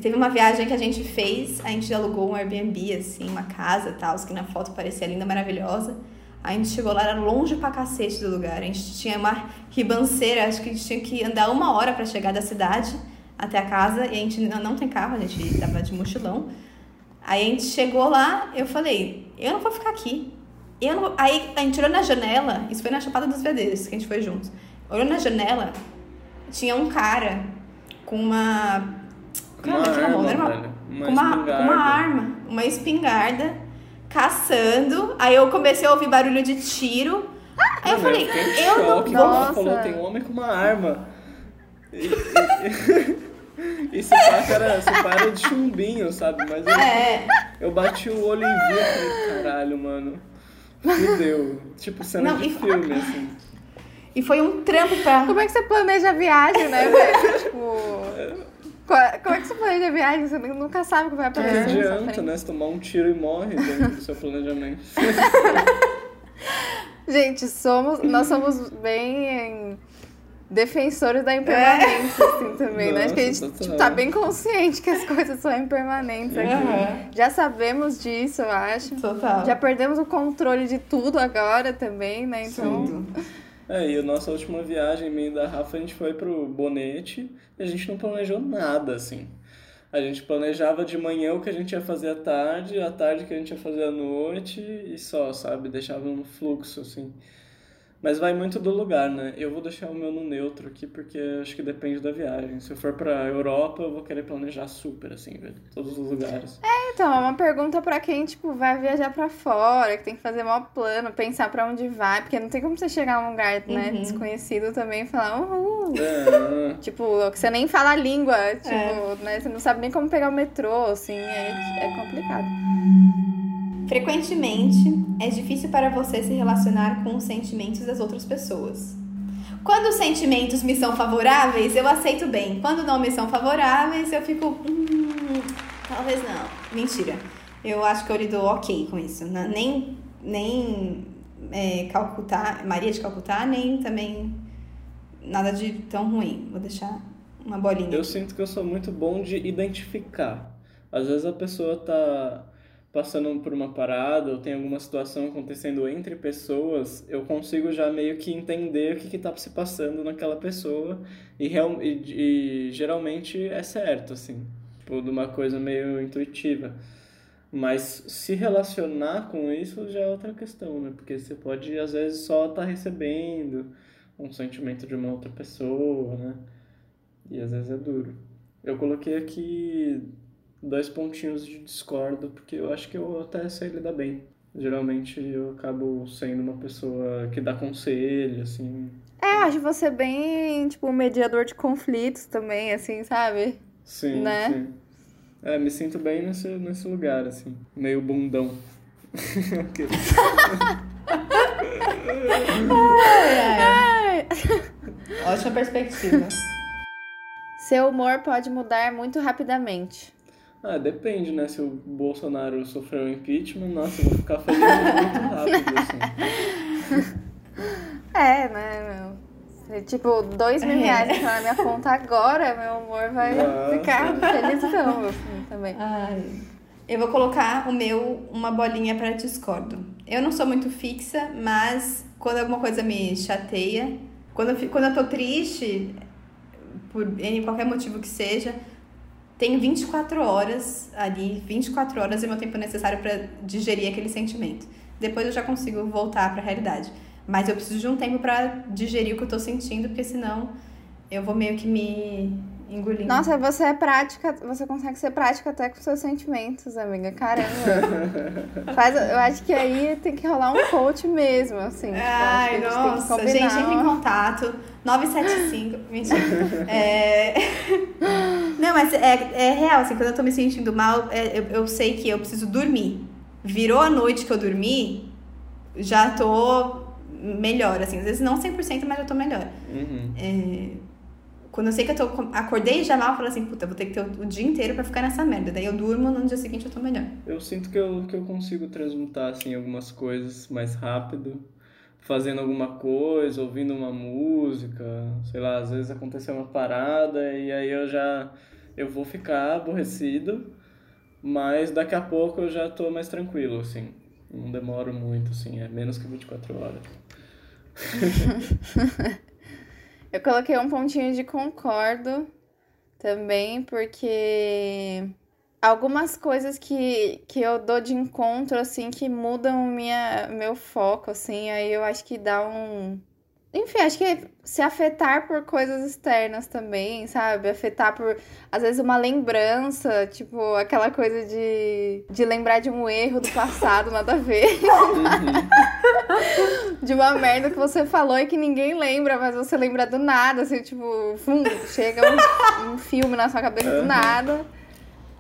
Teve uma viagem que a gente fez, a gente alugou um Airbnb, assim, uma casa tal, que na foto parecia linda, maravilhosa. A gente chegou lá, era longe pra cacete do lugar. A gente tinha uma ribanceira, acho que a gente tinha que andar uma hora pra chegar da cidade até a casa. E a gente não tem carro, a gente tava de mochilão. Aí a gente chegou lá, eu falei, eu não vou ficar aqui. Eu não Aí a gente olhou na janela, isso foi na Chapada dos Veadeiros, que a gente foi juntos. Olhou na janela, tinha um cara com uma. uma Cara, tinha arma, mão, uma- velho. Uma com uma, com uma arma, uma espingarda, caçando. Aí eu comecei a ouvir barulho de tiro. Aí eu falei, em eu não vou. Nossa. falou, tem um homem com uma arma. E, se pá, cara, se pá era de chumbinho, sabe? Mas eu, É, eu bati o olho e vi e falei, caralho, mano. Fudeu. Tipo cena Não, de e- filme, assim. e foi um trampo pra. Como é que você planeja a viagem, né, velho? tipo. Como é que você planeja a viagem? Você nunca sabe o que vai Não aparecer. na sua adianta, né? Se tomar um tiro e morre dentro do seu planejamento. Gente, somos, nós somos bem defensores da impermanência, assim, também, né? Acho que a gente Nossa, tipo, tá bem consciente que as coisas são impermanentes aqui. Aham. Já sabemos disso, eu acho. Total. Já perdemos o controle de tudo agora também, né? Então. Tudo. É, e a nossa última viagem, e da Rafa, a gente foi pro Bonete e a gente não planejou nada, assim. A gente planejava de manhã o que a gente ia fazer à tarde, à tarde o que a gente ia fazer à noite e só, sabe? Deixava um fluxo, assim. Mas vai muito do lugar, né? Eu vou deixar o meu no neutro aqui, porque acho que depende da viagem. Se eu for pra Europa, eu vou querer planejar super, assim, velho. Todos os lugares. Então, é uma pergunta pra quem, tipo, vai viajar pra fora, que tem que fazer maior plano, pensar pra onde vai, porque não tem como você chegar num lugar, né, Uhum. desconhecido também e falar, uhul. É, Tipo, que você nem fala a língua, tipo, É. né? Você não sabe nem como pegar o metrô, assim, é, é complicado. Frequentemente, é difícil para você se relacionar com os sentimentos das outras pessoas. Quando os sentimentos me são favoráveis, eu aceito bem. Quando não me são favoráveis, eu fico. Hum, talvez não. Mentira. Eu acho que eu lido ok com isso. Nem, nem é, Calcutá, Maria de Calcutá, nem também nada de tão ruim. Vou deixar uma bolinha. Eu sinto que eu sou muito bom de identificar. Às vezes a pessoa tá passando por uma parada ou tem alguma situação acontecendo entre pessoas, eu consigo já meio que entender o que está se passando naquela pessoa e, real, e, e geralmente é certo, assim, tipo, de uma coisa meio intuitiva. Mas se relacionar com isso já é outra questão, né? Porque você pode, às vezes, só estar tá recebendo um sentimento de uma outra pessoa, né? E às vezes é duro. Eu coloquei aqui dois pontinhos de discordo, porque eu acho que eu até sei lidar bem. Geralmente eu acabo sendo uma pessoa que dá conselho, assim. É, eu acho você bem, tipo, mediador de conflitos também, assim, sabe? Sim, né? sim. É, me sinto bem nesse, nesse lugar, assim. Meio bundão. ai, ai. Ótima perspectiva. Seu humor pode mudar muito rapidamente. Ah, depende, né? Se o Bolsonaro sofreu um impeachment, nossa, eu vou ficar feliz muito rápido, assim. É, né, meu? Tipo, dois mil reais é. na minha conta agora, meu humor vai nossa. ficar felizão, assim, também. Ai. Eu vou colocar o meu, uma bolinha para discordo. Eu não sou muito fixa, mas quando alguma coisa me chateia, quando eu, quando eu tô triste, por qualquer motivo que seja, tenho 24 horas ali, 24 horas é meu tempo necessário para digerir aquele sentimento. Depois eu já consigo voltar para a realidade. Mas eu preciso de um tempo para digerir o que eu tô sentindo, porque senão eu vou meio que me engolindo. Nossa, você é prática, você consegue ser prática até com seus sentimentos, amiga. Caramba. Faz, eu acho que aí tem que rolar um coach mesmo, assim. Tipo, Ai, tipo, nossa, gente, entre em contato. 975. Mentira. é... Não, mas é, é real, assim, quando eu tô me sentindo mal, é, eu, eu sei que eu preciso dormir. Virou a noite que eu dormi, já tô melhor, assim. Às vezes não 100%, mas eu tô melhor. Uhum. É... Quando eu sei que eu tô, acordei já mal, eu falo assim, puta, vou ter que ter o, o, dia inteiro pra ficar nessa merda. Daí eu durmo, no dia seguinte eu tô melhor. Eu sinto que eu, que eu consigo transmutar, assim, algumas coisas mais rápido fazendo alguma coisa, ouvindo uma música, sei lá, às vezes aconteceu uma parada e aí eu já eu vou ficar aborrecido, mas daqui a pouco eu já tô mais tranquilo, assim. Não demoro muito, assim, é menos que 24 horas. eu coloquei um pontinho de concordo também, porque algumas coisas que, que eu dou de encontro, assim, que mudam minha, meu foco, assim, aí eu acho que dá um. Enfim, acho que se afetar por coisas externas também, sabe? Afetar por, às vezes, uma lembrança, tipo, aquela coisa de, de lembrar de um erro do passado, nada a ver. Uhum. de uma merda que você falou e que ninguém lembra, mas você lembra do nada, assim, tipo, fum, chega um, um filme na sua cabeça uhum. do nada.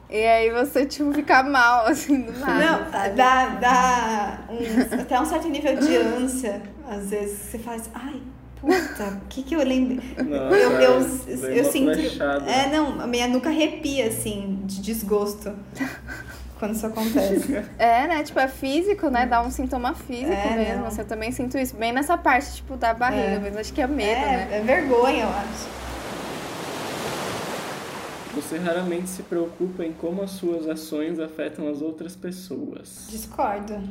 E aí você, tipo, fica mal, assim, do nada. Não, sabe? dá, dá um, até um certo nível de ânsia. Às vezes você faz, ai, puta, o que que eu lembro? Nossa, eu, eu, eu, eu sinto. É, não, a minha nuca arrepia, assim, de desgosto. quando isso acontece. É, né? Tipo, é físico, né? Dá um sintoma físico é, mesmo. Não. Assim, eu também sinto isso. Bem nessa parte, tipo, da barriga é. mesmo. Acho que é medo, é, né? É vergonha, eu acho. Você raramente se preocupa em como as suas ações afetam as outras pessoas. Discordo,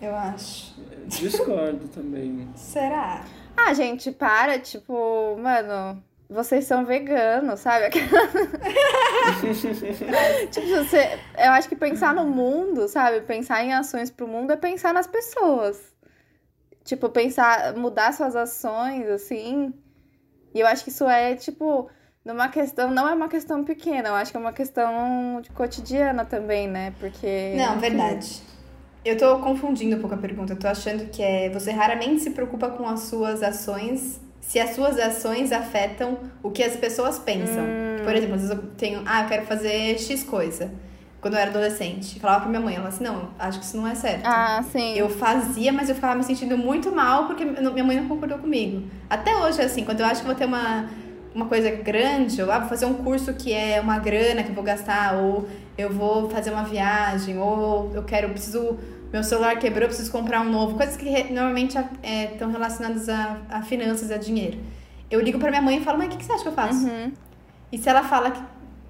eu acho. Discordo também. Será? Ah, gente, para, tipo, mano, vocês são veganos, sabe? tipo, você, eu acho que pensar no mundo, sabe? Pensar em ações pro mundo é pensar nas pessoas. Tipo, pensar, mudar suas ações, assim. E eu acho que isso é, tipo, numa questão, não é uma questão pequena, eu acho que é uma questão de cotidiana também, né? Porque. Não, verdade. Eu tô confundindo um pouco a pergunta. Eu tô achando que é você raramente se preocupa com as suas ações se as suas ações afetam o que as pessoas pensam. Hum. Por exemplo, às vezes eu tenho, ah, eu quero fazer X coisa. Quando eu era adolescente, falava pra minha mãe, ela assim, não, acho que isso não é certo. Ah, sim. Eu fazia, mas eu ficava me sentindo muito mal porque minha mãe não concordou comigo. Até hoje, assim, quando eu acho que vou ter uma uma coisa grande, ou ah, vou fazer um curso que é uma grana que eu vou gastar, ou eu vou fazer uma viagem, ou eu quero, preciso, meu celular quebrou, eu preciso comprar um novo, coisas que normalmente estão é, relacionadas a, a finanças, a dinheiro. Eu ligo para minha mãe e falo, mãe, o que, que você acha que eu faço? Uhum. E se ela fala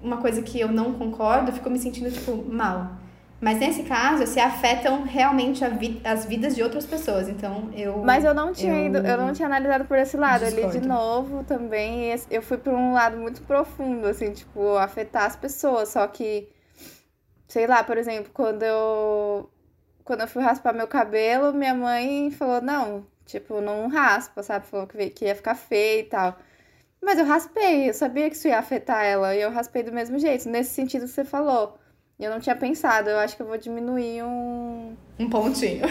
uma coisa que eu não concordo, eu fico me sentindo, tipo, mal. Mas nesse caso, se afetam realmente vi as vidas de outras pessoas. Então eu. Mas eu não tinha eu... ido, eu não tinha analisado por esse lado. Ali de novo também. Eu fui para um lado muito profundo, assim, tipo, afetar as pessoas. Só que, sei lá, por exemplo, quando eu. Quando eu fui raspar meu cabelo, minha mãe falou, não, tipo, não raspa, sabe? Falou que ia ficar feio e tal. Mas eu raspei, eu sabia que isso ia afetar ela, e eu raspei do mesmo jeito, nesse sentido que você falou. Eu não tinha pensado, eu acho que eu vou diminuir um. Um pontinho.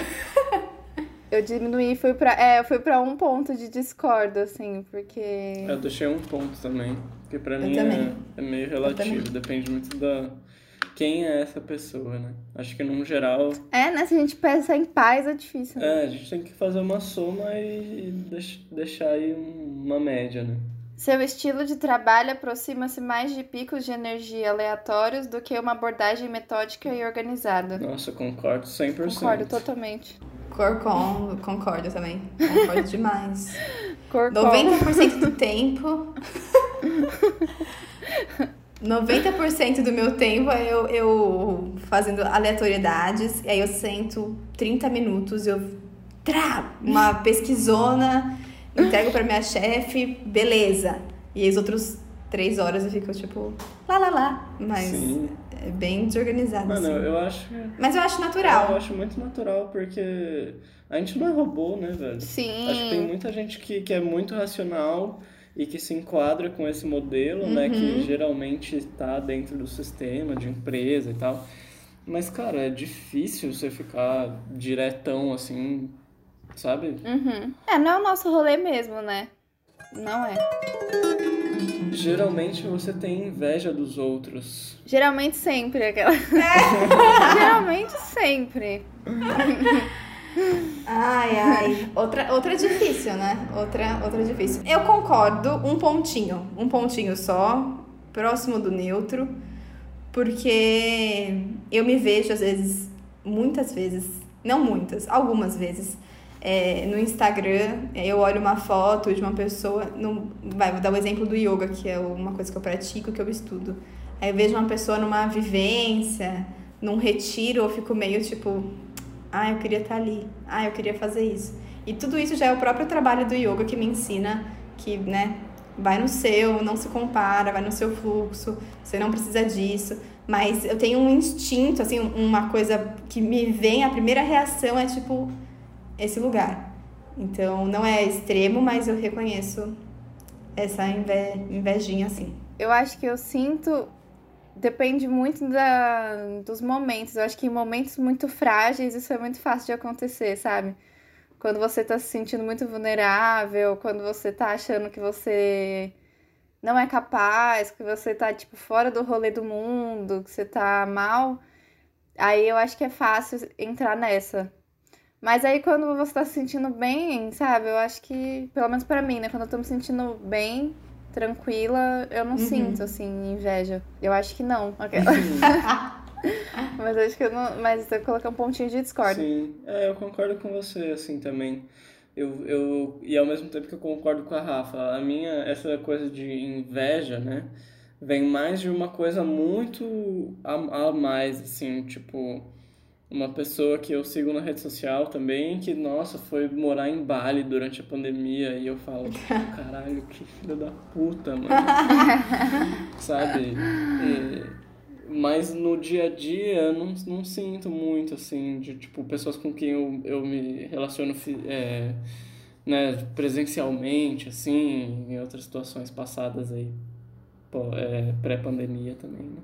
eu diminuí e fui pra. É, eu fui pra um ponto de discordo, assim, porque. Eu deixei um ponto também. Porque pra eu mim é, é, meio relativo, depende muito da. Quem é essa pessoa, né? Acho que num geral. É, né? Se a gente pensa em paz, é difícil. Né? É, a gente tem que fazer uma soma e deixar aí uma média, né? Seu estilo de trabalho aproxima-se mais de picos de energia aleatórios do que uma abordagem metódica e organizada. Nossa, concordo 100%. Concordo totalmente. Corcon, concordo também. Concordo demais. Corcon. 90% do tempo. 90% do meu tempo é eu, eu fazendo aleatoriedades. E aí eu sento 30 minutos, eu. Trá, uma pesquisona entrego pra minha chefe, beleza. E as outras três horas eu fico tipo, lá, lá, lá. Mas Sim. é bem desorganizado. Mano, assim. eu acho. Mas eu acho natural. Eu acho muito natural, porque a gente não é robô, né, velho? Sim. Acho que tem muita gente que, que é muito racional e que se enquadra com esse modelo, uhum. né, que uhum. geralmente está dentro do sistema de empresa e tal. Mas, cara, é difícil você ficar diretão assim sabe? Uhum. É, não é o nosso rolê mesmo, né? Não é. Geralmente você tem inveja dos outros. Geralmente sempre, aquela. É. Geralmente sempre. Ai, ai. Outra, outra difícil, né? Outra, outra difícil. Eu concordo, um pontinho. Um pontinho só, próximo do neutro. Porque eu me vejo, às vezes, muitas vezes, não muitas, algumas vezes, é, no Instagram, é, eu olho uma foto de uma pessoa, no, vai, vou dar o exemplo do yoga, que é uma coisa que eu pratico, que eu estudo. Aí eu vejo uma pessoa numa vivência, num retiro, eu fico meio tipo, ah, eu queria estar ali, ah, eu queria fazer isso. E tudo isso já é o próprio trabalho do yoga que me ensina que, né, vai no seu, não se compara, vai no seu fluxo, você não precisa disso. Mas eu tenho um instinto, assim, uma coisa que me vem, a primeira reação é tipo, esse lugar. Então, não é extremo, mas eu reconheço essa inve invejinha assim. Eu acho que eu sinto. Depende muito da, dos momentos. Eu acho que em momentos muito frágeis isso é muito fácil de acontecer, sabe? Quando você tá se sentindo muito vulnerável, quando você tá achando que você não é capaz, que você tá, tipo, fora do rolê do mundo, que você tá mal, aí eu acho que é fácil entrar nessa. Mas aí quando você tá se sentindo bem, sabe? Eu acho que, pelo menos para mim, né? Quando eu tô me sentindo bem, tranquila, eu não uhum. sinto, assim, inveja. Eu acho que não. mas acho que eu não. Mas eu coloquei um pontinho de discórdia. Sim, é, eu concordo com você, assim, também. Eu, eu, e ao mesmo tempo que eu concordo com a Rafa, a minha, essa coisa de inveja, né? Vem mais de uma coisa muito a, a mais, assim, tipo uma pessoa que eu sigo na rede social também, que, nossa, foi morar em Bali durante a pandemia, e eu falo, caralho, que filho da puta, mano. Sabe? E, mas no dia a dia eu não, não sinto muito, assim, de, tipo, pessoas com quem eu, eu me relaciono é, né, presencialmente, assim, em outras situações passadas aí, é, pré-pandemia também, né?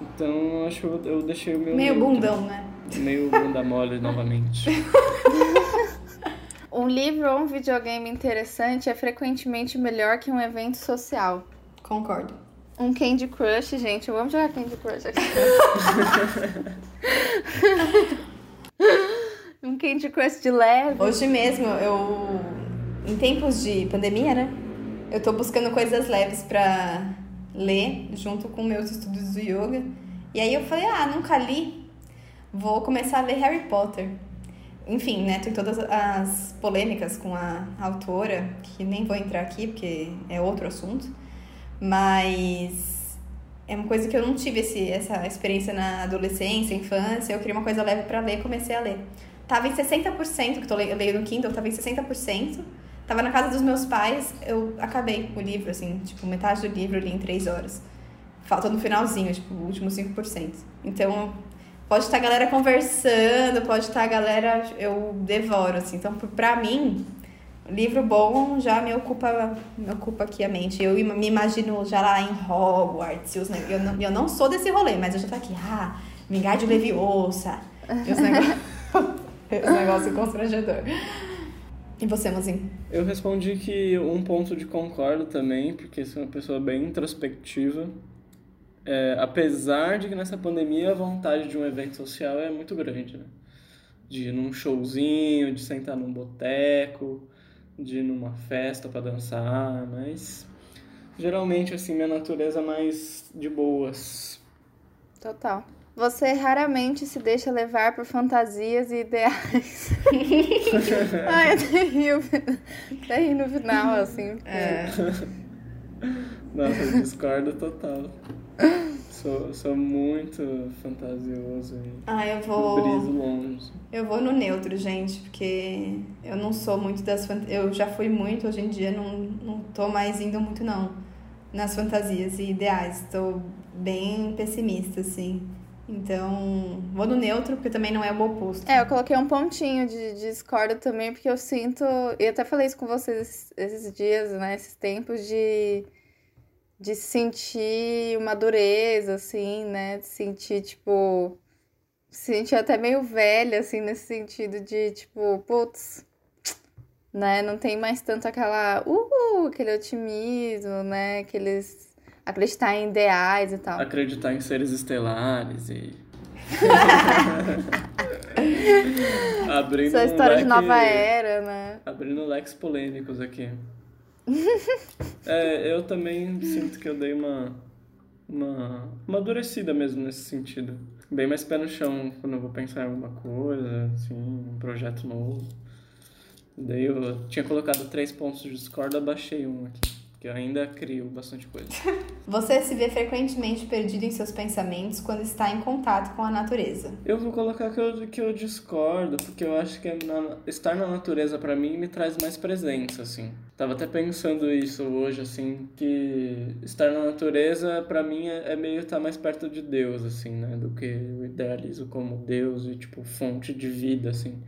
Então, acho que eu, deixei o meu. Meio bundão, né? Meio bunda mole novamente. um livro ou um videogame interessante é frequentemente melhor que um evento social. Concordo. Um Candy Crush, gente. Eu amo jogar Candy Crush aqui. um Candy Crush de leve. Hoje mesmo, eu. Em tempos de pandemia, né? Eu tô buscando coisas leves pra ler junto com meus estudos do yoga. E aí eu falei, ah, nunca li, vou começar a ler Harry Potter. Enfim, né, tem todas as polêmicas com a autora, que nem vou entrar aqui porque é outro assunto, mas é uma coisa que eu não tive esse, essa experiência na adolescência, infância. Eu queria uma coisa leve para ler, comecei a ler. Tava em 60%, que eu leio no Kindle, tava em 60%. Tava na casa dos meus pais, eu acabei o livro, assim, tipo, metade do livro eu li em três horas. Falta no finalzinho, tipo, o último 5%. Então, pode estar a galera conversando, pode estar a galera. Eu devoro, assim. Então, pra mim, livro bom já me ocupa, me ocupa aqui a mente. Eu me imagino já lá em Hogwarts. e os eu, não, eu não sou desse rolê, mas eu já tô aqui. Ah, Vingardium Leviosa. E os negócios. Esse negócio constrangedor. E você, Mozinho? Eu respondi que um ponto de concordo também, porque sou uma pessoa bem introspectiva. É, apesar de que nessa pandemia a vontade de um evento social é muito grande, né? De ir num showzinho, de sentar num boteco, de ir numa festa para dançar, mas geralmente assim minha natureza é mais de boas. Total. Você raramente se deixa levar por fantasias e ideais. Ai, até rio, até ri no final, assim. porque- É. Nossa, eu discordo total. Sou, sou muito fantasioso e Ah, eu briso vou. longe. Eu vou no neutro, gente, porque eu não sou muito das fant... Eu já fui muito, hoje em dia não, não tô mais indo muito, não, nas fantasias e ideais. Tô bem pessimista, assim. Então, vou no neutro, porque também não é o oposto. É, eu coloquei um pontinho de, de discordo também, porque eu sinto. E até falei isso com vocês esses, dias, né? Esses tempos de. De sentir uma dureza, assim, né? De sentir, tipo. Sentir até meio velha, assim, nesse sentido de, tipo, putz. Né? Não tem mais tanto aquela. Uh, aquele otimismo, né? Aqueles. Acreditar em ideais e tal. Acreditar em seres estelares e. Abrindo Essa história um de leque- nova era, né? Abrindo leques polêmicos aqui. é, eu também sinto que eu dei uma, uma uma amadurecida mesmo nesse sentido. Bem mais pé no chão quando eu vou pensar em alguma coisa, assim, um projeto novo. Daí eu tinha colocado três pontos de discordo, abaixei um aqui. Porque eu ainda crio bastante coisa. Você se vê frequentemente perdido em seus pensamentos quando está em contato com a natureza. Eu vou colocar que eu, que eu discordo, porque eu acho que é na- estar na natureza pra mim me traz mais presença, assim. Tava até pensando isso hoje, assim, que estar na natureza pra mim é, é meio estar mais perto de Deus, assim, né? Do que eu idealizo como Deus e, tipo, fonte de vida, assim.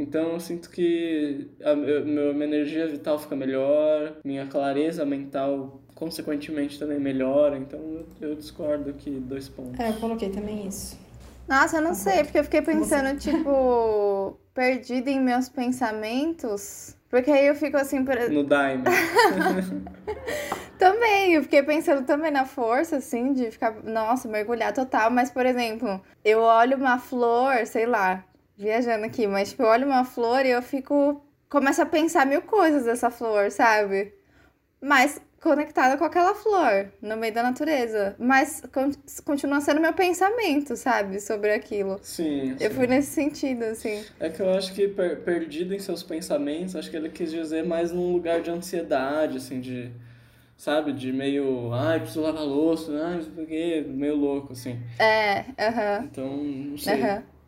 Então eu sinto que a meu- minha energia vital fica melhor, minha clareza mental, consequentemente, também melhora. Então eu, eu discordo aqui, dois pontos. É, eu coloquei também isso. Nossa, eu não sei, porque eu fiquei pensando, tipo, perdida em meus pensamentos. Porque aí eu fico assim, por- No Daime. também, eu fiquei pensando também na força, assim, de ficar, nossa, mergulhar total. Mas, por exemplo, eu olho uma flor, sei lá, viajando aqui, mas, tipo, eu olho uma flor e eu fico. Começo a pensar mil coisas dessa flor, sabe? Mas conectada com aquela flor, no meio da natureza. Mas con- continua sendo meu pensamento, sabe? Sobre aquilo. Sim. Eu sim. fui nesse sentido, assim. É que eu acho que per- perdido em seus pensamentos, acho que ele quis dizer mais num lugar de ansiedade, assim, de. Sabe? De meio. Ai, preciso lavar louça, ai, não sei o quê, meio louco, assim. É, aham, Então, não sei. aham. Só é-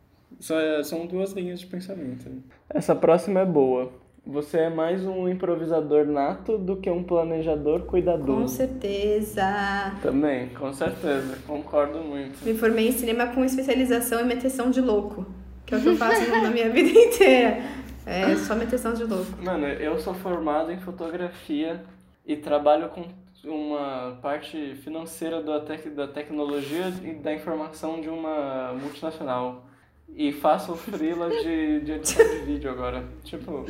são duas linhas de pensamento. Essa próxima é boa. Você é mais um improvisador nato do que um planejador Com cuidadoso. certeza. Também, com certeza. Concordo muito. Me formei em cinema com especialização em meteção de louco. Que é o que eu faço na minha vida inteira. É só meteção de louco. Mano, eu sou formado em fotografia e trabalho com uma parte financeira da, tec da tecnologia e da informação de uma multinacional. E faço freela de, de edição de vídeo agora. Tipo,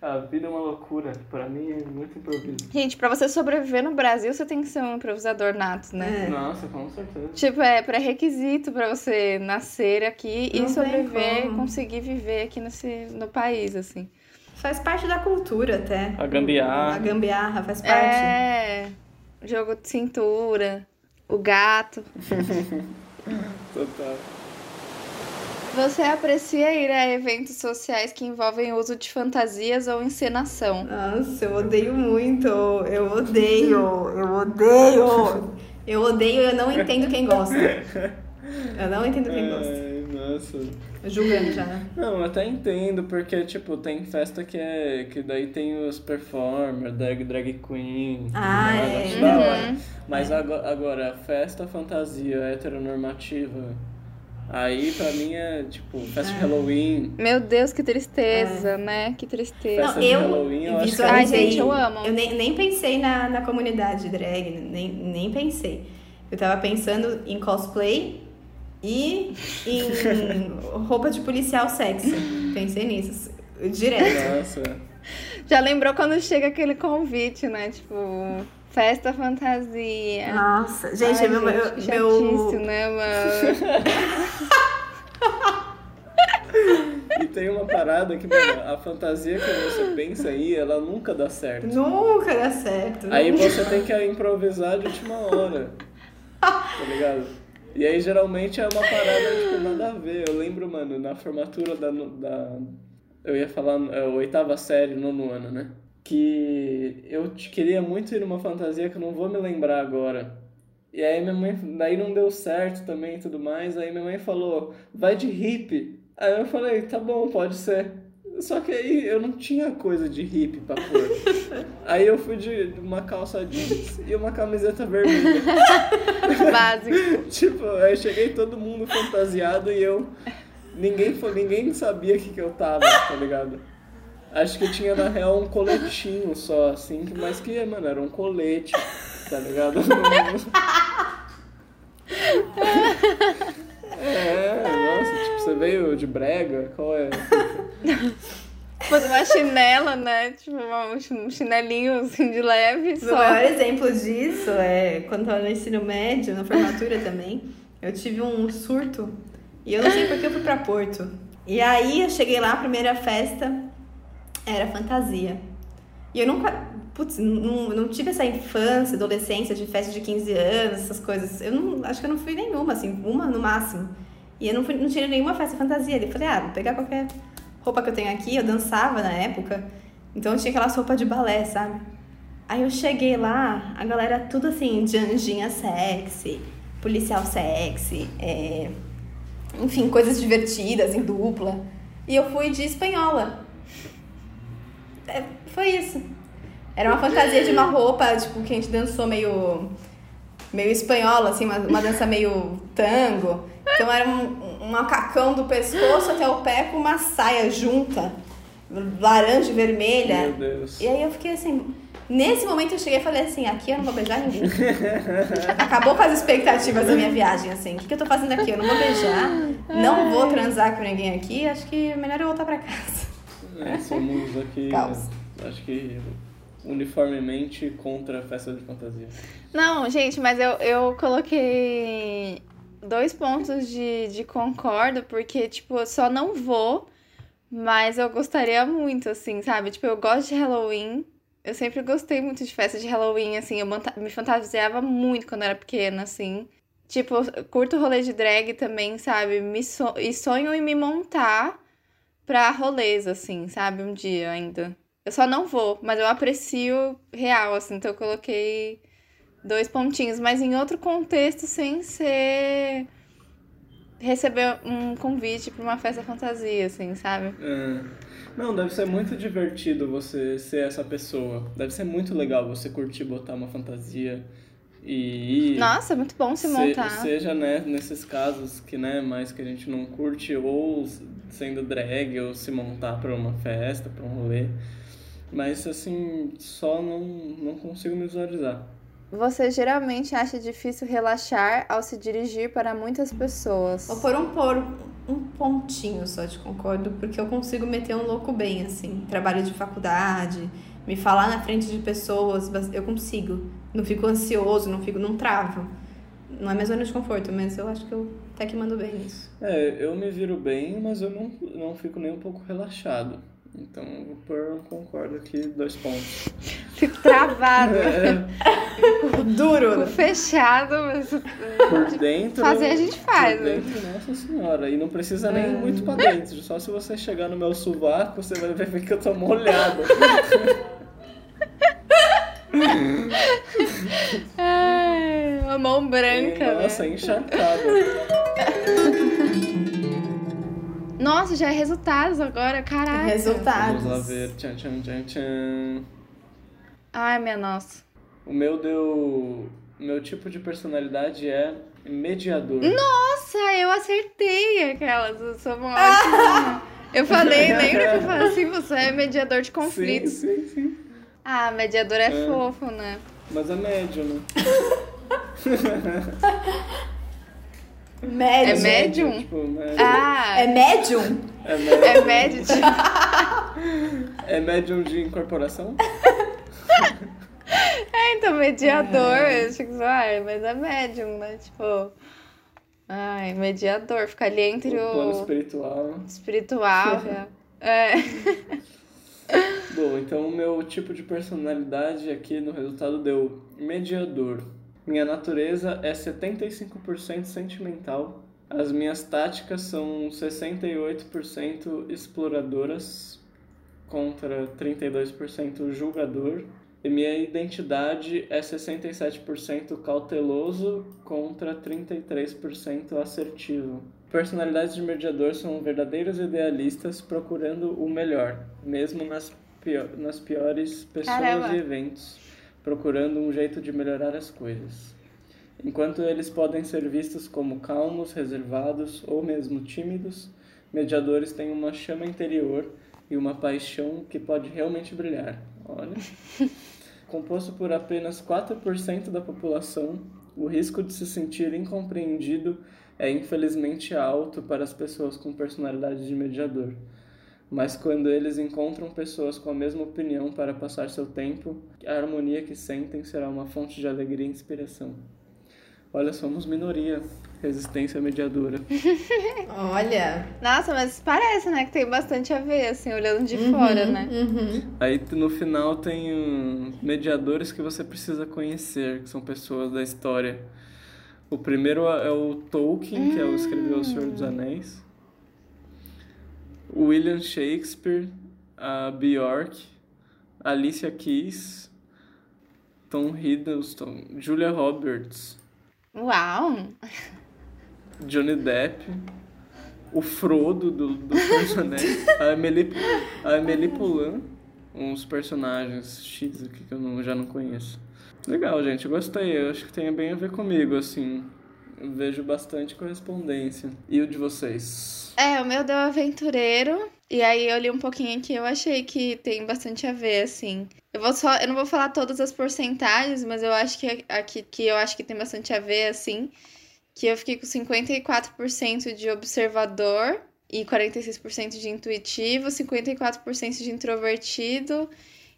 a vida é uma loucura. Pra mim é muito improviso. Gente, pra você sobreviver no Brasil, você tem que ser um improvisador nato, né? É. Nossa, com certeza. Tipo, é pré-requisito pra você nascer aqui Não e sobreviver, conseguir viver aqui nesse, no país, assim. Faz parte da cultura até. A gambiarra. A gambiarra faz parte. É, jogo de cintura, o gato. Total. Você aprecia ir a eventos sociais que envolvem uso de fantasias ou encenação? Nossa, eu odeio muito. Eu odeio. Eu odeio. Eu odeio, eu não entendo quem gosta. Eu não entendo quem gosta. Ai, nossa. Julgando já, né? Não, eu até entendo, porque, tipo, tem festa que é. que daí tem os performers, drag, drag queen. Ah, mais, é. Uhum. Mas agora, agora, festa fantasia heteronormativa. Aí pra mim é tipo, festa de Halloween. Meu Deus, que tristeza, né? Que tristeza. Festa Não, de eu Halloween, eu acho que visualizei. Ai, gente, eu amo. Eu nem, nem pensei na, na comunidade drag, nem, nem pensei. Eu tava pensando em cosplay e em roupa de policial sexy. Pensei nisso. Direto. Nossa. Já lembrou quando chega aquele convite, né? Tipo, festa fantasia. Nossa, gente, Ai, meu, meu, que meu- né, mano? E tem uma parada que, mano, a fantasia que você pensa aí, ela nunca dá certo. Nunca dá certo. Aí nunca. você tem que improvisar de última hora. Tá ligado? E aí geralmente é uma parada, tipo, nada a ver. Eu lembro, mano, na formatura da. da eu ia falar é, oitava série, nono ano, né? Que eu queria muito ir numa fantasia que eu não vou me lembrar agora. E aí minha mãe. Daí não deu certo também e tudo mais. Aí minha mãe falou, vai de hippie. Aí eu falei, tá bom, pode ser. Só que aí eu não tinha coisa de hippie pra pôr. Aí eu fui de uma calça jeans e uma camiseta vermelha. Básico. tipo, aí cheguei todo mundo fantasiado e eu. Ninguém, ninguém sabia o que, que eu tava, tá ligado? Acho que tinha na real um coletinho só, assim, que- mas que, mano, era um colete, tá ligado? é, nossa, tipo, você veio de brega? Qual é? Pôs uma chinela, né? Tipo, um chinelinho assim de leve O só. maior exemplo disso é quando eu tava no ensino médio, na formatura também, eu tive um surto e eu não sei porque eu fui pra Porto. E aí eu cheguei lá, a primeira festa era fantasia. E eu nunca, putz, não, não tive essa infância, adolescência de festa de 15 anos, essas coisas. Eu não, acho que eu não fui nenhuma, assim, uma no máximo. E eu não, fui, não tinha nenhuma festa fantasia. Eu falei, ah, vou pegar qualquer roupa que eu tenho aqui. Eu dançava na época, então eu tinha aquelas roupas de balé, sabe? Aí eu cheguei lá, a galera tudo assim, de anjinha sexy, policial sexy, é, enfim, coisas divertidas em dupla. E eu fui de espanhola. É, foi isso. Era uma fantasia de uma roupa, tipo, que a gente dançou meio. meio espanhola, assim, uma, uma dança meio tango. Então era um, um macacão do pescoço até o pé com uma saia junta, laranja e vermelha. Meu Deus. E aí eu fiquei assim. Nesse momento eu cheguei e falei assim, aqui eu não vou beijar ninguém. Acabou com as expectativas da minha viagem, assim. O que, que eu tô fazendo aqui? Eu não vou beijar, não vou transar com ninguém aqui, acho que é melhor eu voltar pra casa. É, somos aqui, Caos. acho que uniformemente contra a festa de fantasia. Não, gente, mas eu, eu coloquei dois pontos de, de concordo, porque, tipo, eu só não vou, mas eu gostaria muito, assim, sabe? Tipo, eu gosto de Halloween. Eu sempre gostei muito de festa de Halloween, assim. Eu me fantasiava muito quando eu era pequena, assim. Tipo, curto rolê de drag também, sabe? Me so- E sonho em me montar pra rolês, assim, sabe? Um dia ainda. Eu só não vou, mas eu aprecio real, assim. Então eu coloquei dois pontinhos, mas em outro contexto, sem ser receber um convite pra uma festa fantasia, assim, sabe? É. Não, deve ser muito divertido você ser essa pessoa. Deve ser muito legal você curtir botar uma fantasia e. Nossa, é muito bom se Se- montar. seja né, nesses casos que né, mais que a gente não curte, ou sendo drag, ou se montar pra uma festa, pra um rolê. Mas assim, só não, não consigo me visualizar. Você geralmente acha difícil relaxar ao se dirigir para muitas pessoas. Vou pôr um, por, um pontinho só de concordo, porque eu consigo meter um louco bem, assim. Trabalho de faculdade, me falar na frente de pessoas, eu consigo. Não fico ansioso, não fico, não travo. Não é minha zona de conforto, mas eu acho que eu até que mando bem nisso. É, eu me viro bem, mas eu não, não fico nem um pouco relaxado. Então, eu vou pôr um concordo aqui, dois pontos. Fico travado, É, Duro! fico fechado, mas por dentro. Fazer a gente faz, Por né? dentro, nossa senhora. E não precisa nem ir muito pra dentro. Só se você chegar no meu sovaco, você vai ver que eu tô molhado. Ai, a mão branca, E, nossa, né? encharcada. Nossa, já é resultados agora, caraca. Resultados. Vamos lá ver. Tchan, tchan, tchan, tchan. Ai, minha nossa. O meu deu. Meu tipo de personalidade é mediador. Nossa, eu acertei aquelas. Eu sou uma ótima. Eu falei, lembra que eu falei assim, você é mediador de conflitos. Sim, sim, sim. Ah, mediador é, É. fofo, né? Mas é médio, né? Médium. É médium? Tipo, médio. Ah, É médium? É, médio. é médio. é médium de incorporação? É, então, mediador. Eu achei que ai, mas é médium, né? Tipo. Ai, mediador. Fica ali entre O plano o espiritual. espiritual. real. É. Bom, então o meu tipo de personalidade aqui no resultado deu mediador. Minha natureza é 75% sentimental. As minhas táticas são 68% exploradoras contra 32% julgador. E minha identidade é 67% cauteloso contra 33% assertivo. Personalidades de mediador são verdadeiros idealistas procurando o melhor, mesmo nas, pio- nas piores pessoas Caramba. e eventos, procurando um jeito de melhorar as coisas. Enquanto eles podem ser vistos como calmos, reservados ou mesmo tímidos, mediadores têm uma chama interior e uma paixão que pode realmente brilhar. Olha. Composto por apenas 4% da população, o risco de se sentir incompreendido é infelizmente alto para as pessoas com personalidade de mediador. Mas quando eles encontram pessoas com a mesma opinião para passar seu tempo, a harmonia que sentem será uma fonte de alegria e inspiração. Olha, somos minoria, resistência mediadora. Olha. Nossa, mas parece, né, que tem bastante a ver, assim, olhando de Uhum, fora, né? uhum. Aí no final tem hum, mediadores que você precisa conhecer, que são pessoas da história. O primeiro é o Tolkien, que é o escreveu O Senhor dos Anéis. William Shakespeare, a Bjork, Alicia Keys, Tom Hiddleston, Julia Roberts, Uau! Johnny Depp, o Frodo do, do Anéis, a Amélie, a Amélie Poulain, uns personagens X aqui que eu não- já não conheço. Legal, gente, gostei, eu acho que tem bem a ver comigo, assim. Eu vejo bastante correspondência. E o de vocês? É, o meu deu aventureiro. E aí eu li um pouquinho aqui, eu achei que tem bastante a ver, assim. Eu vou só, eu não vou falar todas as porcentagens, mas eu acho que aqui que eu acho que tem bastante a ver, assim, que eu fiquei com 54% de observador e 46% de intuitivo, 54% de introvertido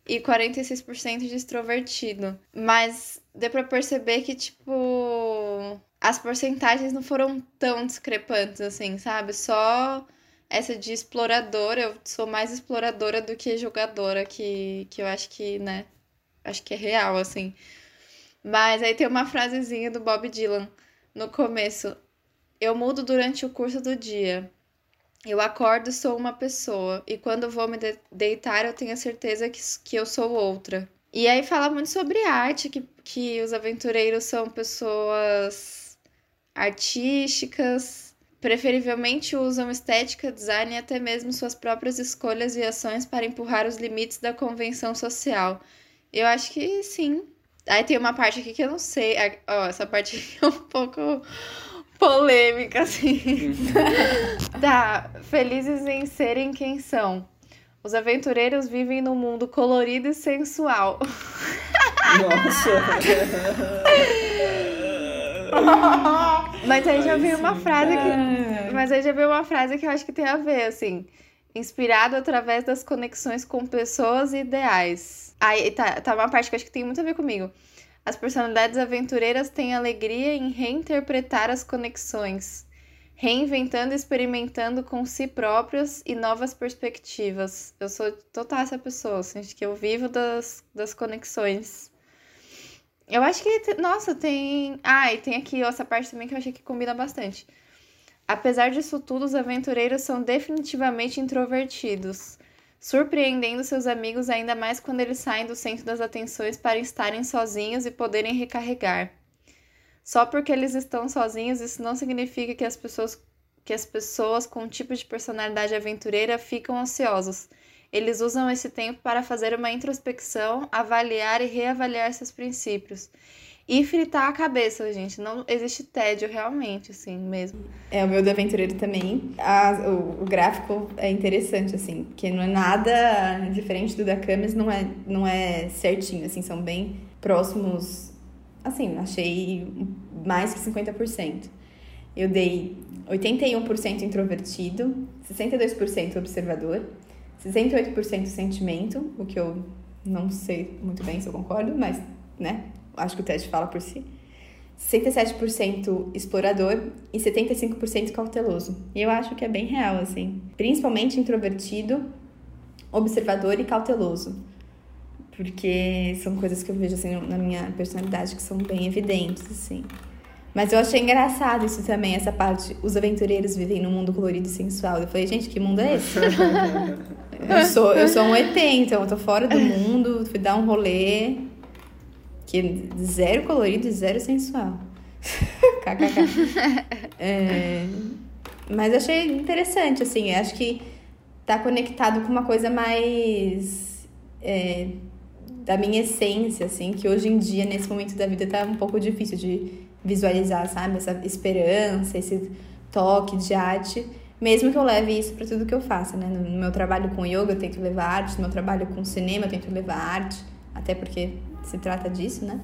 e 46% de extrovertido. Mas deu pra perceber que, tipo, as porcentagens não foram tão discrepantes assim, sabe? Só essa de exploradora, eu sou mais exploradora do que jogadora, que, que eu acho que, né? Acho que é real, assim. Mas aí tem uma frasezinha do Bob Dylan no começo. Eu mudo durante o curso do dia. Eu acordo sou uma pessoa. E quando vou me de- deitar, eu tenho a certeza que, que eu sou outra. E aí fala muito sobre arte, que, que os aventureiros são pessoas artísticas, preferivelmente usam estética, design e até mesmo suas próprias escolhas e ações para empurrar os limites da convenção social. Eu acho que sim. Aí tem uma parte aqui que eu não sei. Ó, essa parte aqui é um pouco polêmica, assim. tá. Felizes em serem quem são. Os aventureiros vivem num mundo colorido e sensual. Nossa! Mas aí já veio uma frase que. É. Mas aí já veio uma frase que eu acho que tem a ver, assim. Inspirado através das conexões com pessoas e ideais. Aí tá, tá uma parte que eu acho que tem muito a ver comigo. As personalidades aventureiras têm alegria em reinterpretar as conexões, reinventando e experimentando com si próprios e novas perspectivas. Eu sou total essa pessoa, assim, que eu vivo das, das conexões. Eu acho que, nossa, tem. Ah, e tem aqui essa parte também que eu achei que combina bastante. Apesar disso tudo, os aventureiros são definitivamente introvertidos, surpreendendo seus amigos ainda mais quando eles saem do centro das atenções para estarem sozinhos e poderem recarregar. Só porque eles estão sozinhos, isso não significa que as pessoas que as pessoas com um tipo de personalidade aventureira ficam ansiosos. Eles usam esse tempo para fazer uma introspecção, avaliar e reavaliar seus princípios. E fritar a cabeça, gente. Não existe tédio realmente, assim, mesmo. É, o meu do aventureiro também. A, o, o, gráfico é interessante, assim, porque não é nada diferente do da Camis, não é, não é certinho, assim, são bem próximos. Assim, achei mais que 50%. Eu dei 81% introvertido, 62% observador, 68% sentimento, o que eu não sei muito bem se eu concordo, mas, né, acho que o teste fala por si. 67% explorador e 75% cauteloso. E eu acho que é bem real, assim. Principalmente introvertido, observador e cauteloso. Porque são coisas que eu vejo, assim, na minha personalidade que são bem evidentes, assim. Mas eu achei engraçado isso também, essa parte. Os aventureiros vivem num mundo colorido e sensual. Eu falei, gente, que mundo é esse? eu, sou, eu sou um ET, então eu tô fora do mundo, fui dar um rolê. Que zero colorido e zero sensual. KKK. é, mas achei interessante, assim. Acho que tá conectado com uma coisa mais. É, da minha essência, assim, que hoje em dia, nesse momento da vida, tá um pouco difícil de visualizar, sabe? Essa esperança, esse toque de arte. Mesmo que eu leve isso para tudo que eu faça, né? No meu trabalho com yoga, eu tento levar arte. No meu trabalho com cinema, eu tento levar arte. Até porque se trata disso, né?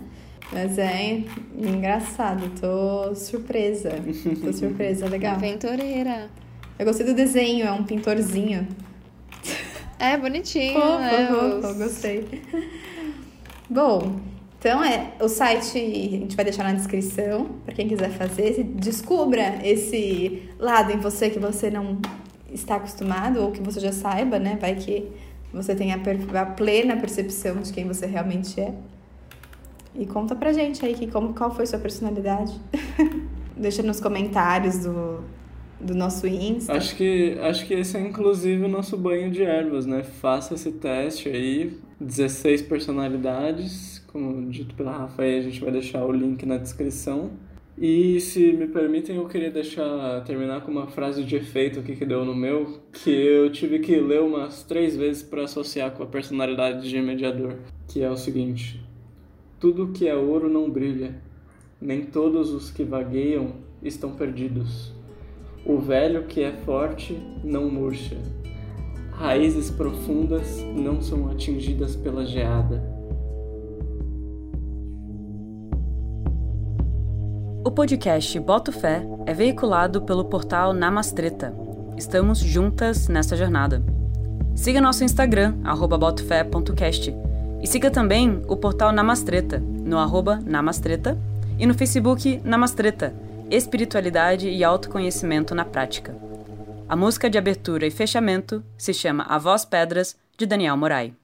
Mas é engraçado, tô surpresa. Tô surpresa, legal. Aventureira. Eu gostei do desenho, é um pintorzinho. É bonitinho, fofo, né? Fofo, gostei. Bom, então, é, o site a gente vai deixar na descrição para quem quiser fazer. Descubra esse lado em você que você não está acostumado ou que você já saiba, né? Vai que você tenha a, plena percepção de quem você realmente é. E conta pra gente aí que como, qual foi sua personalidade. Deixa nos comentários do, do nosso Insta. Acho que, acho que esse é inclusive o nosso banho de ervas, né? Faça esse teste aí, 16 personalidades como dito pela Rafa, a gente vai deixar o link na descrição. E se me permitem, eu queria deixar terminar com uma frase de efeito aqui que deu no meu, que eu tive que ler umas três vezes para associar com a personalidade de mediador, que é o seguinte: tudo que é ouro não brilha, nem todos os que vagueiam estão perdidos. O velho que é forte não murcha. Raízes profundas não são atingidas pela geada. O podcast Boto Fé é veiculado pelo portal Namastreta. Estamos juntas nessa jornada. Siga nosso Instagram, botofé.cast. E siga também o portal Namastreta, no Namastreta, e no Facebook Namastreta, Espiritualidade e Autoconhecimento na Prática. A música de abertura e fechamento se chama A Voz Pedras, de Daniel Morai.